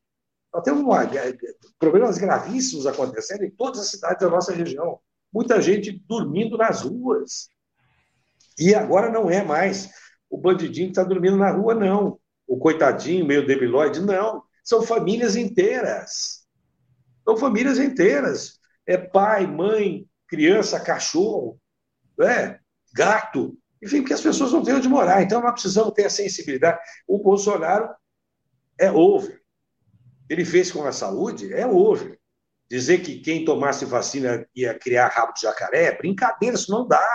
Nós temos uma, é, problemas gravíssimos acontecendo em todas as cidades da nossa região. Muita gente dormindo nas ruas. E agora não é mais o bandidinho que está dormindo na rua, não. O coitadinho, meio debilóide, não. São famílias inteiras. São famílias inteiras. É pai, mãe, criança, cachorro, é, gato, enfim, porque as pessoas não têm onde morar. Então, nós precisamos ter a sensibilidade. O Bolsonaro é over. Ele fez com a saúde, é over. Dizer que quem tomasse vacina ia criar rabo de jacaré, é brincadeira, isso não dá.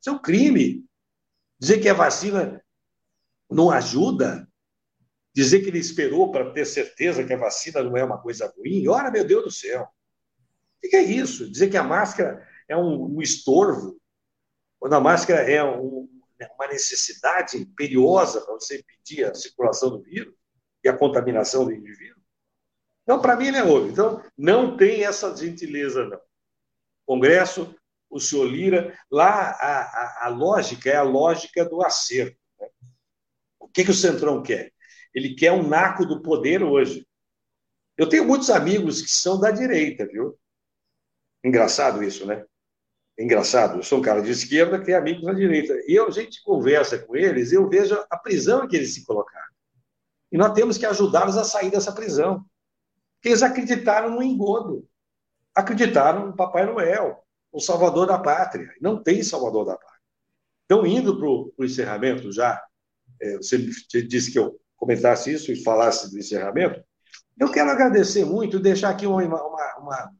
Isso é um crime. Dizer que a vacina não ajuda, dizer que ele esperou para ter certeza que a vacina não é uma coisa ruim, ora, meu Deus do céu. O que é isso? Dizer que a máscara é um, um estorvo, quando a máscara é um, uma necessidade imperiosa para você impedir a circulação do vírus e a contaminação do indivíduo? Não, para mim ele é outro. Então, não tem essa gentileza, não. Congresso, o senhor Lira, lá a, a, a lógica é a lógica do acerto. Né? O que, que o Centrão quer? Ele quer um naco do poder hoje. Eu tenho muitos amigos que são da direita, viu? Engraçado isso, né? Engraçado, eu sou um cara de esquerda que tem amigos na direita. E eu, a gente conversa com eles, eu vejo a prisão que eles se colocaram. E nós temos que ajudá-los a sair dessa prisão. Porque eles acreditaram no engodo. Acreditaram no Papai Noel, o salvador da pátria. Não tem salvador da pátria. Então, indo para o encerramento já, é, você disse que eu comentasse isso e falasse do encerramento, eu quero agradecer muito e deixar aqui uma, uma, uma,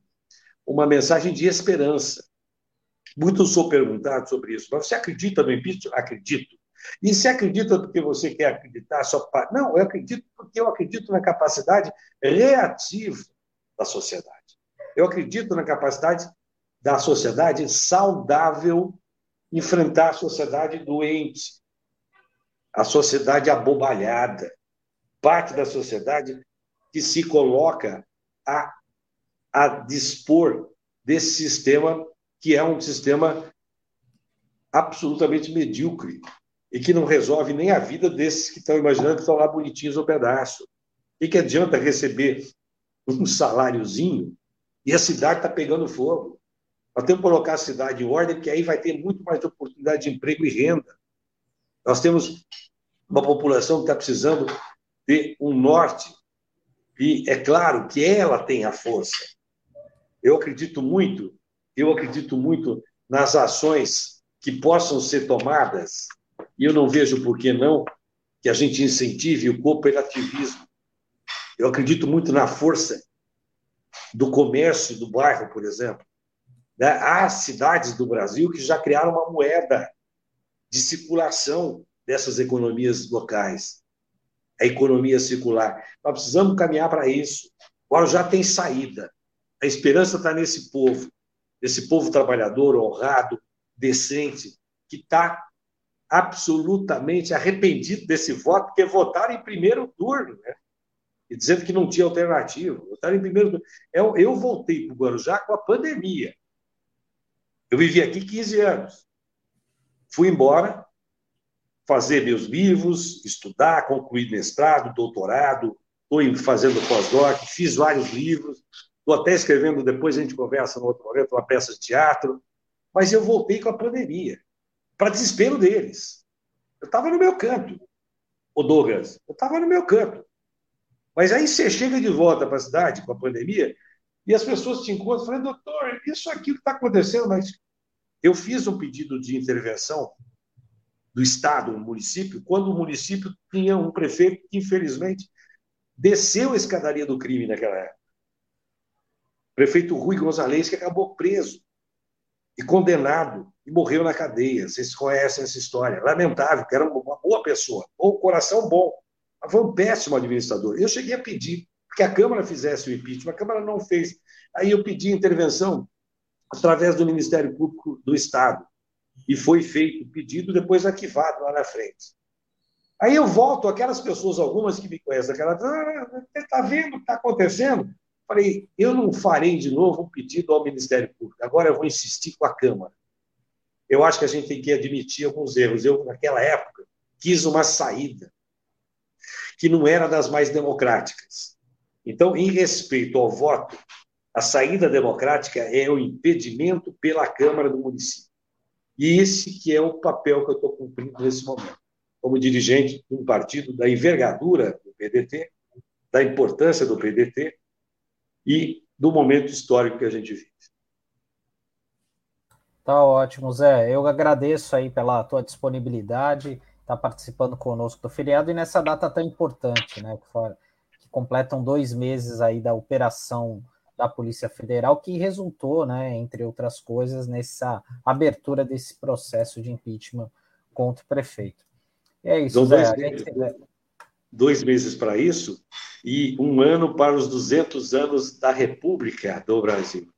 uma mensagem de esperança. Muito sou perguntado sobre isso. Mas você acredita no impeachment? Acredito. E se acredita porque você quer acreditar só para. Não, eu acredito porque eu acredito na capacidade reativa da sociedade. Eu acredito na capacidade da sociedade saudável enfrentar a sociedade doente, a sociedade abobalhada, parte da sociedade que se coloca a, a dispor desse sistema que é um sistema absolutamente medíocre e que não resolve nem a vida desses que estão imaginando que estão lá bonitinhos no pedaço. E que adianta receber um saláriozinho e a cidade está pegando fogo. Nós temos que colocar a cidade em ordem, porque aí vai ter muito mais oportunidade de emprego e renda. Nós temos uma população que está precisando de um norte, e é claro que ela tem a força. Eu acredito muito eu acredito muito nas ações que possam ser tomadas, e eu não vejo por que não que a gente incentive o cooperativismo. Eu acredito muito na força do comércio do bairro, por exemplo. Né? Há cidades do Brasil que já criaram uma moeda de circulação dessas economias locais, a economia circular. Nós precisamos caminhar para isso. Agora já tem saída. A esperança está nesse povo desse povo trabalhador, honrado, decente, que está absolutamente arrependido desse voto, porque votaram em primeiro turno, né? E dizendo que não tinha alternativa. Votaram em primeiro turno. Eu, eu voltei para o Guarujá com a pandemia. Eu vivi aqui 15 anos. Fui embora, fazer meus livros, estudar, concluir mestrado, doutorado, estou fazendo pós-doc, fiz vários livros, Estou até escrevendo, depois a gente conversa no outro momento, uma peça de teatro. Mas eu voltei com a pandemia, para desespero deles. Eu estava no meu canto. o Douglas? Eu estava no meu canto. Mas aí você chega de volta para a cidade com a pandemia e as pessoas te encontram falando, doutor, isso aqui que está acontecendo, mas eu fiz um pedido de intervenção do Estado no município, quando o município tinha um prefeito que, infelizmente, desceu a escadaria do crime naquela época. Prefeito Rui Gonzalez, que acabou preso e condenado e morreu na cadeia. Vocês conhecem essa história. Lamentável, que era uma boa pessoa, ou coração bom, mas foi um péssimo administrador. Eu cheguei a pedir que a Câmara fizesse o impeachment, a Câmara não fez. Aí eu pedi intervenção através do Ministério Público do Estado. E foi feito o pedido, depois arquivado lá na frente. Aí eu volto, aquelas pessoas, algumas que me conhecem, aquelas, ah, está vendo o que está acontecendo? Falei, eu não farei de novo um pedido ao Ministério Público, agora eu vou insistir com a Câmara. Eu acho que a gente tem que admitir alguns erros. Eu, naquela época, quis uma saída que não era das mais democráticas. Então, em respeito ao voto, a saída democrática é o impedimento pela Câmara do município. E esse que é o papel que eu estou cumprindo nesse momento, como dirigente de um partido da envergadura do PDT, da importância do PDT e do momento histórico que a gente vive. Tá ótimo, Zé. Eu agradeço aí pela tua disponibilidade, estar tá participando conosco do feriado e nessa data tão importante, né? Que completam dois meses aí da operação da Polícia Federal, que resultou, né, entre outras coisas, nessa abertura desse processo de impeachment contra o prefeito. E é isso, Zé, meses, gente... dois meses para isso e um ano para os 200 anos da República do Brasil.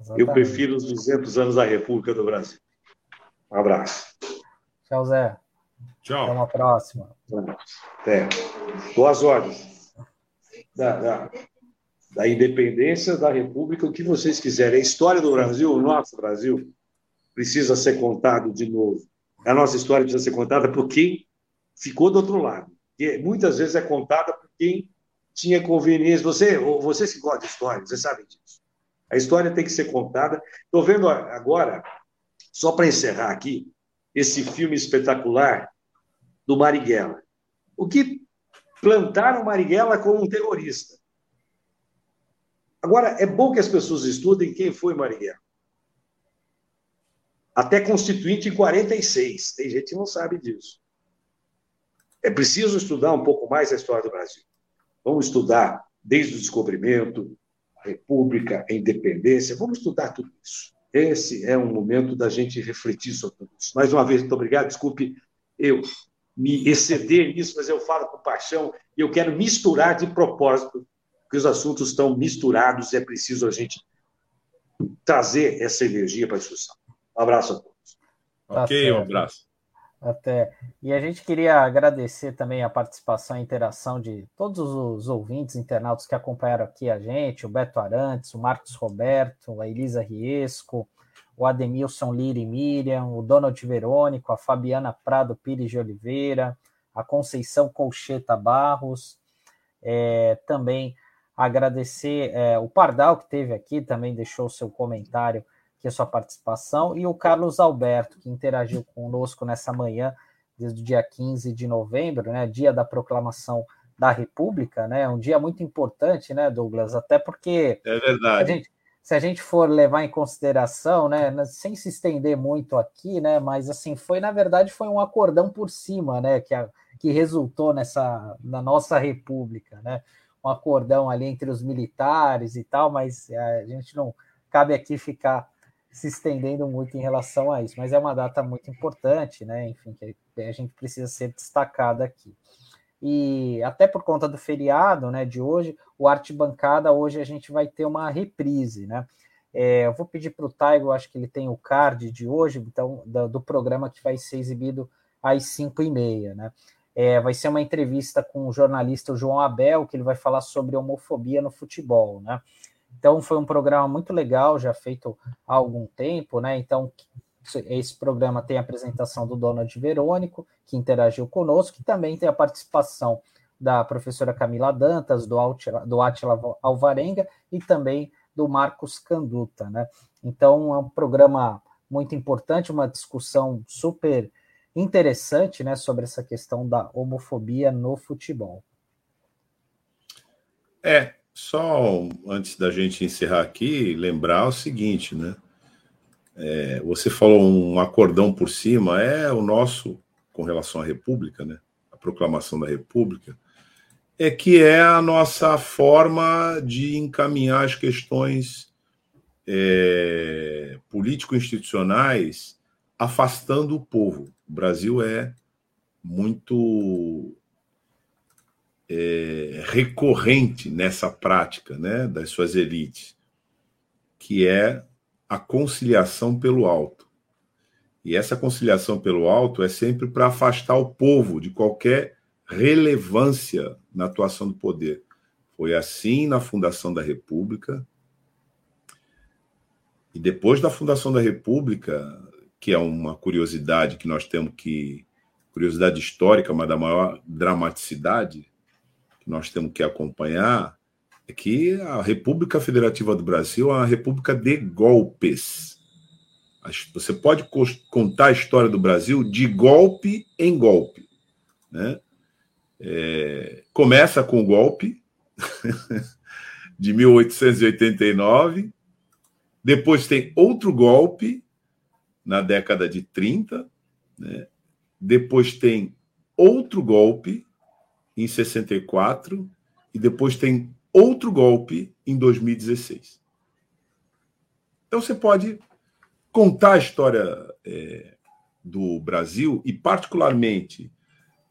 Exatamente. Eu prefiro os 200 anos da República do Brasil. Um abraço. Tchau, Zé. Tchau. Até uma próxima. Até. Boas ordens. Da, da da independência da República, o que vocês quiserem. A história do Brasil, o nosso Brasil, precisa ser contado de novo. A nossa história precisa ser contada por quem ficou do outro lado. Que muitas vezes é contada por quem tinha conveniência. Você, vocês que gostam de história, vocês sabem disso. A história tem que ser contada. Estou vendo agora, só para encerrar aqui, esse filme espetacular do Marighella. O que plantaram Marighella como um terrorista. Agora, é bom que as pessoas estudem quem foi Marighella. Até Constituinte em 46. Tem gente que não sabe disso. É preciso estudar um pouco mais a história do Brasil. Vamos estudar desde o descobrimento, a República, a independência. Vamos estudar tudo isso. Esse é um momento da gente refletir sobre tudo isso. Mais uma vez, muito obrigado. Desculpe eu me exceder nisso, mas eu falo com paixão e eu quero misturar de propósito porque os assuntos estão misturados e é preciso a gente trazer essa energia para a discussão. Um abraço a todos. Tá ok, um abraço. Até. E a gente queria agradecer também a participação e interação de todos os ouvintes, internautas que acompanharam aqui a gente, o Beto Arantes, o Marcos Roberto, a Elisa Riesco, o Ademilson Lira e Miriam, o Donald Verônico, a Fabiana Prado Pires de Oliveira, a Conceição Colcheta Barros, é, também agradecer é, o Pardal, que teve aqui, também deixou seu comentário, que é sua participação, e o Carlos Alberto, que interagiu conosco nessa manhã, desde o dia 15 de novembro, né, dia da proclamação da República, né, um dia muito importante, né, Douglas, até porque... É verdade. A gente, se a gente for levar em consideração, né, sem se estender muito aqui, né, mas assim, foi, na verdade, foi um acordão por cima, né, que, a, que resultou nessa, na nossa República, né, um acordão ali entre os militares e tal, mas é, a gente não cabe aqui ficar se estendendo muito em relação a isso, mas é uma data muito importante, né? Enfim, que a gente precisa ser destacada aqui. E até por conta do feriado, né, de hoje, o Arte Bancada, hoje a gente vai ter uma reprise, né? É, eu vou pedir para o Taigo, acho que ele tem o card de hoje, então, do, do programa que vai ser exibido às 5 e meia, né? É, vai ser uma entrevista com o jornalista João Abel, que ele vai falar sobre homofobia no futebol, né? Então foi um programa muito legal, já feito há algum tempo, né? Então esse programa tem a apresentação do Donald Verônico, que interagiu conosco, e também tem a participação da professora Camila Dantas, do Atila, do Atila Alvarenga e também do Marcos Canduta, né? Então é um programa muito importante, uma discussão super interessante né, sobre essa questão da homofobia no futebol. É, só antes da gente encerrar aqui, lembrar o seguinte, né? É, você falou um acordão por cima, é o nosso com relação à República, né? A proclamação da República, é que é a nossa forma de encaminhar as questões é, político-institucionais afastando o povo. O Brasil é muito é, recorrente nessa prática né, das suas elites, que é a conciliação pelo alto. E essa conciliação pelo alto é sempre para afastar o povo de qualquer relevância na atuação do poder. Foi assim na fundação da República. E depois da fundação da República, que é uma curiosidade que nós temos que curiosidade histórica, mas da maior dramaticidade nós temos que acompanhar, é que a República Federativa do Brasil é uma república de golpes. Você pode contar a história do Brasil de golpe em golpe. Né? É, começa com o golpe de 1889, depois tem outro golpe na década de 30, né? depois tem outro golpe em 64 e depois tem outro golpe em 2016. Então você pode contar a história é, do Brasil e, particularmente,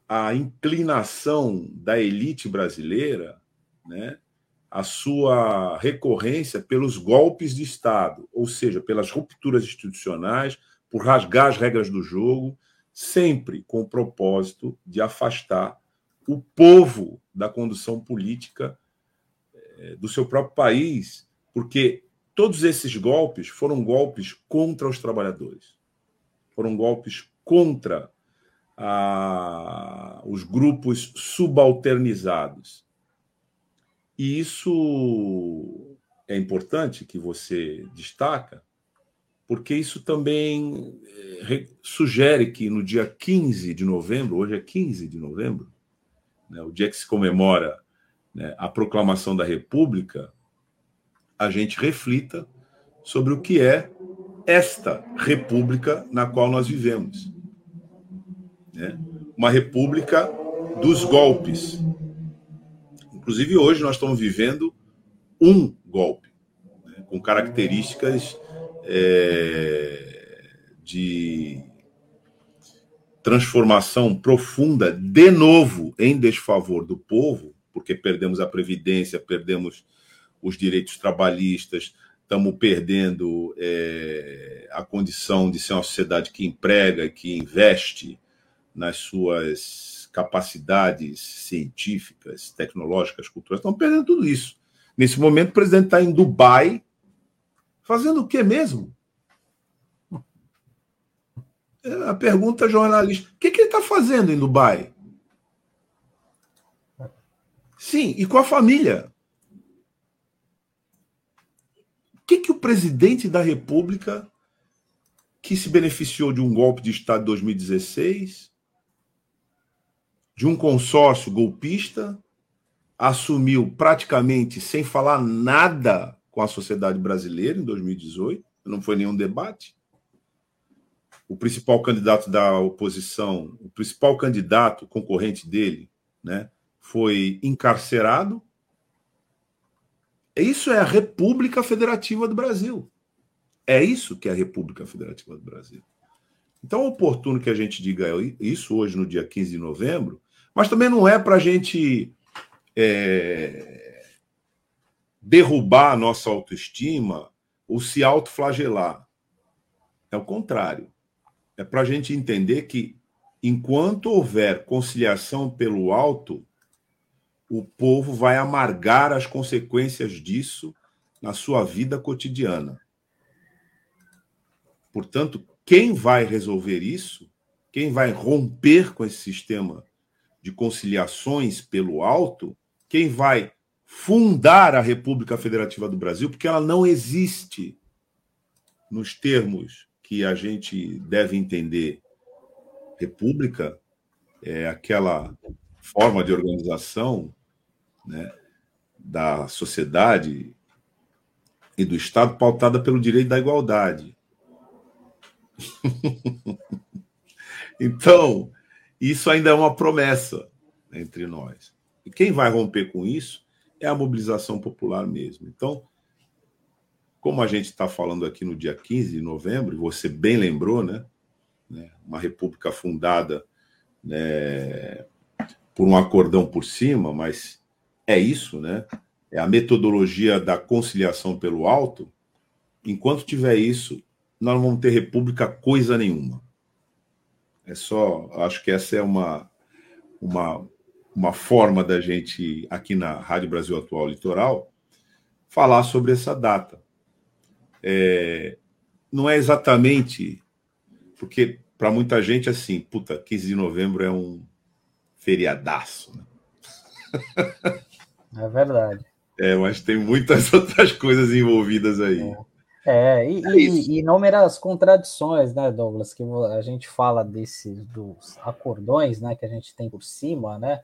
a inclinação da elite brasileira, né, a sua recorrência pelos golpes de Estado, ou seja, pelas rupturas institucionais, por rasgar as regras do jogo, sempre com o propósito de afastar o povo da condução política é, do seu próprio país, porque todos esses golpes foram golpes contra os trabalhadores, foram golpes contra a, os grupos subalternizados. E isso é importante que você destaca, porque isso também é, sugere que no dia 15 de novembro, hoje é 15 de novembro, né, o dia que se comemora né, a proclamação da República, a gente reflita sobre o que é esta república na qual nós vivemos. Né? Uma república dos golpes. Inclusive, hoje nós estamos vivendo um golpe, né, com características é, de transformação profunda, de novo, em desfavor do povo, porque perdemos a Previdência, perdemos os direitos trabalhistas, estamos perdendo é, a condição de ser uma sociedade que emprega, que investe nas suas capacidades científicas, tecnológicas, culturais, estamos perdendo tudo isso. Nesse momento, o presidente está em Dubai, fazendo o que mesmo? A pergunta jornalista: o que, que ele está fazendo em Dubai? Sim, e com a família. O que, que o presidente da República, que se beneficiou de um golpe de Estado de 2016, de um consórcio golpista, assumiu praticamente sem falar nada com a sociedade brasileira em 2018, não foi nenhum debate o principal candidato da oposição, o principal candidato concorrente dele, né, foi encarcerado. Isso é a República Federativa do Brasil. É isso que é a República Federativa do Brasil. Então é oportuno que a gente diga isso hoje, no dia 15 de novembro, mas também não é para a gente é, derrubar a nossa autoestima ou se autoflagelar. É o contrário é para a gente entender que, enquanto houver conciliação pelo alto, o povo vai amargar as consequências disso na sua vida cotidiana. Portanto, quem vai resolver isso, quem vai romper com esse sistema de conciliações pelo alto, quem vai fundar a República Federativa do Brasil, porque ela não existe nos termos que a gente deve entender república é aquela forma de organização né, da sociedade e do Estado pautada pelo direito da igualdade. então, isso ainda é uma promessa entre nós. E quem vai romper com isso é a mobilização popular mesmo. Então, como a gente está falando aqui no dia 15 de novembro, você bem lembrou, né? né uma república fundada né, por um acordão por cima, mas é isso, né? É a metodologia da conciliação pelo alto. Enquanto tiver isso, nós não vamos ter república coisa nenhuma. É só, acho que essa é uma, uma, uma forma da gente, aqui na Rádio Brasil Atual Litoral, falar sobre essa data. É, não é exatamente, porque para muita gente, assim, puta, 15 de novembro é um feriadaço. Né? É verdade. É, mas tem muitas outras coisas envolvidas aí. É. É, e, é e, inúmeras contradições, né, Douglas, que a gente fala desses dos acordões, né, que a gente tem por cima, né,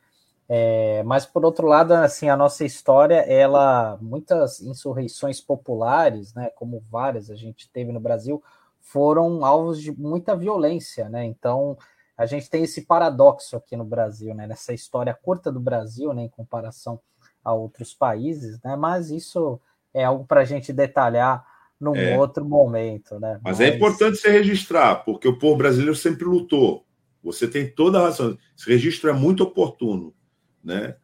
é, mas por outro lado, assim, a nossa história, ela, muitas insurreições populares, né, como várias a gente teve no Brasil, foram alvos de muita violência, né, então a gente tem esse paradoxo aqui no Brasil, né, nessa história curta do Brasil, né, em comparação a outros países, né, mas isso é algo para a gente detalhar num é. outro momento, né? Mas, é Mas, é importante você registrar, porque o povo brasileiro sempre lutou. Você tem toda a razão. Esse registro é muito oportuno, né?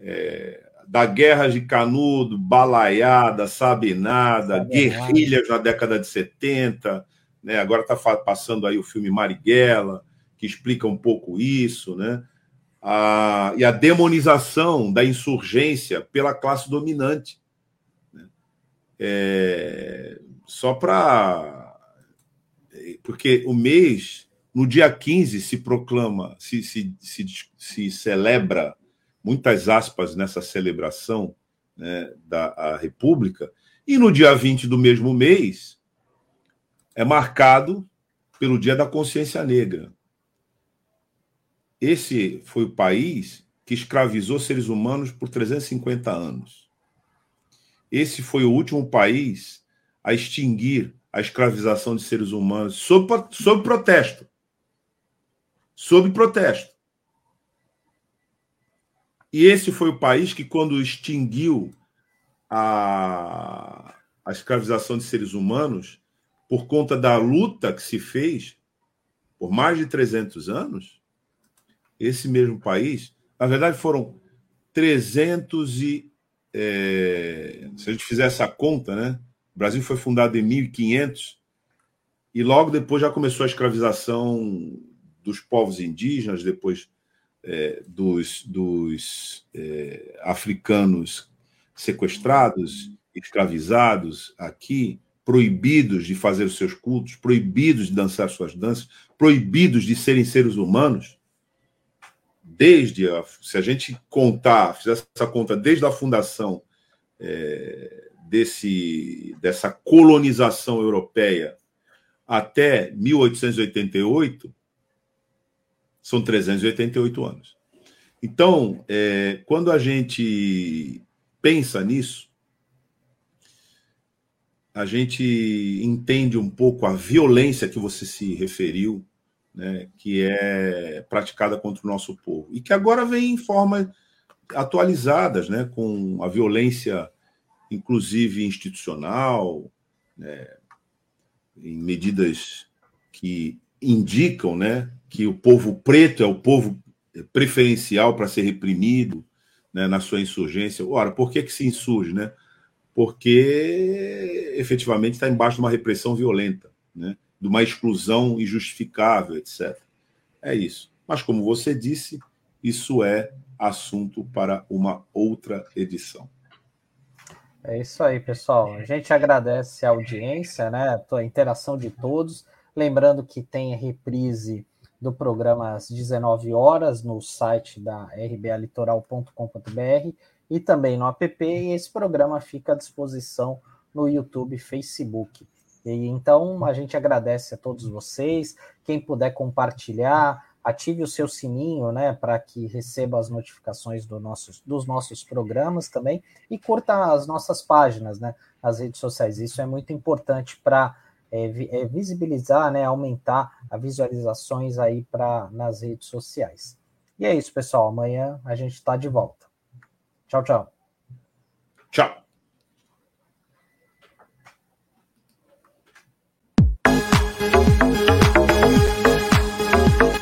É, da guerra de Canudo, balaiada, sabinada, Sabe guerrilhas na década de 70, né? Agora está passando aí o filme Marighella, que explica um pouco isso, né? A, e a demonização da insurgência pela classe dominante. Né? É, só para. Porque o mês, no dia 15, se proclama, se, se, se, se celebra, muitas aspas nessa celebração né, da República, e no dia 20 do mesmo mês é marcado pelo Dia da Consciência Negra. Esse foi o país que escravizou seres humanos por 350 anos. Esse foi o último país a extinguir a escravização de seres humanos sob, sob protesto. Sob protesto. E esse foi o país que, quando extinguiu a, a escravização de seres humanos, por conta da luta que se fez por mais de 300 anos, esse mesmo país, na verdade foram 300 e. É, se a gente fizer essa conta, né? O Brasil foi fundado em 1500 e logo depois já começou a escravização dos povos indígenas, depois é, dos, dos é, africanos sequestrados, escravizados aqui, proibidos de fazer os seus cultos, proibidos de dançar suas danças, proibidos de serem seres humanos. Desde, a, se a gente contar, fizer essa conta desde a fundação é, desse, dessa colonização europeia até 1888 são 388 anos. Então, é, quando a gente pensa nisso, a gente entende um pouco a violência que você se referiu, né, que é praticada contra o nosso povo e que agora vem em formas atualizadas, né, com a violência inclusive institucional, né, em medidas que indicam né, que o povo preto é o povo preferencial para ser reprimido né, na sua insurgência. Ora, por que, que se insurge? Né? Porque efetivamente está embaixo de uma repressão violenta, né, de uma exclusão injustificável, etc. É isso. Mas, como você disse, isso é assunto para uma outra edição. É isso aí, pessoal. A gente agradece a audiência, né? A interação de todos. Lembrando que tem reprise do programa às 19 horas no site da rbalitoral.com.br e também no app. E esse programa fica à disposição no YouTube Facebook. E então a gente agradece a todos vocês. Quem puder compartilhar, ative o seu sininho, né, para que receba as notificações do nossos, dos nossos programas também e curta as nossas páginas, né, as redes sociais. Isso é muito importante para é, é, visibilizar, né, aumentar as visualizações aí para nas redes sociais. E é isso, pessoal. Amanhã a gente está de volta. Tchau, tchau. Tchau.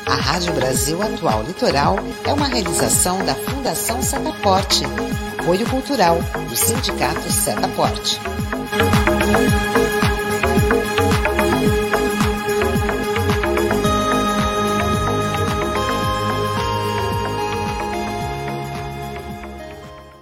A Rádio Brasil Atual Litoral é uma realização da Fundação Setaporte, apoio cultural do Sindicato Setaporte.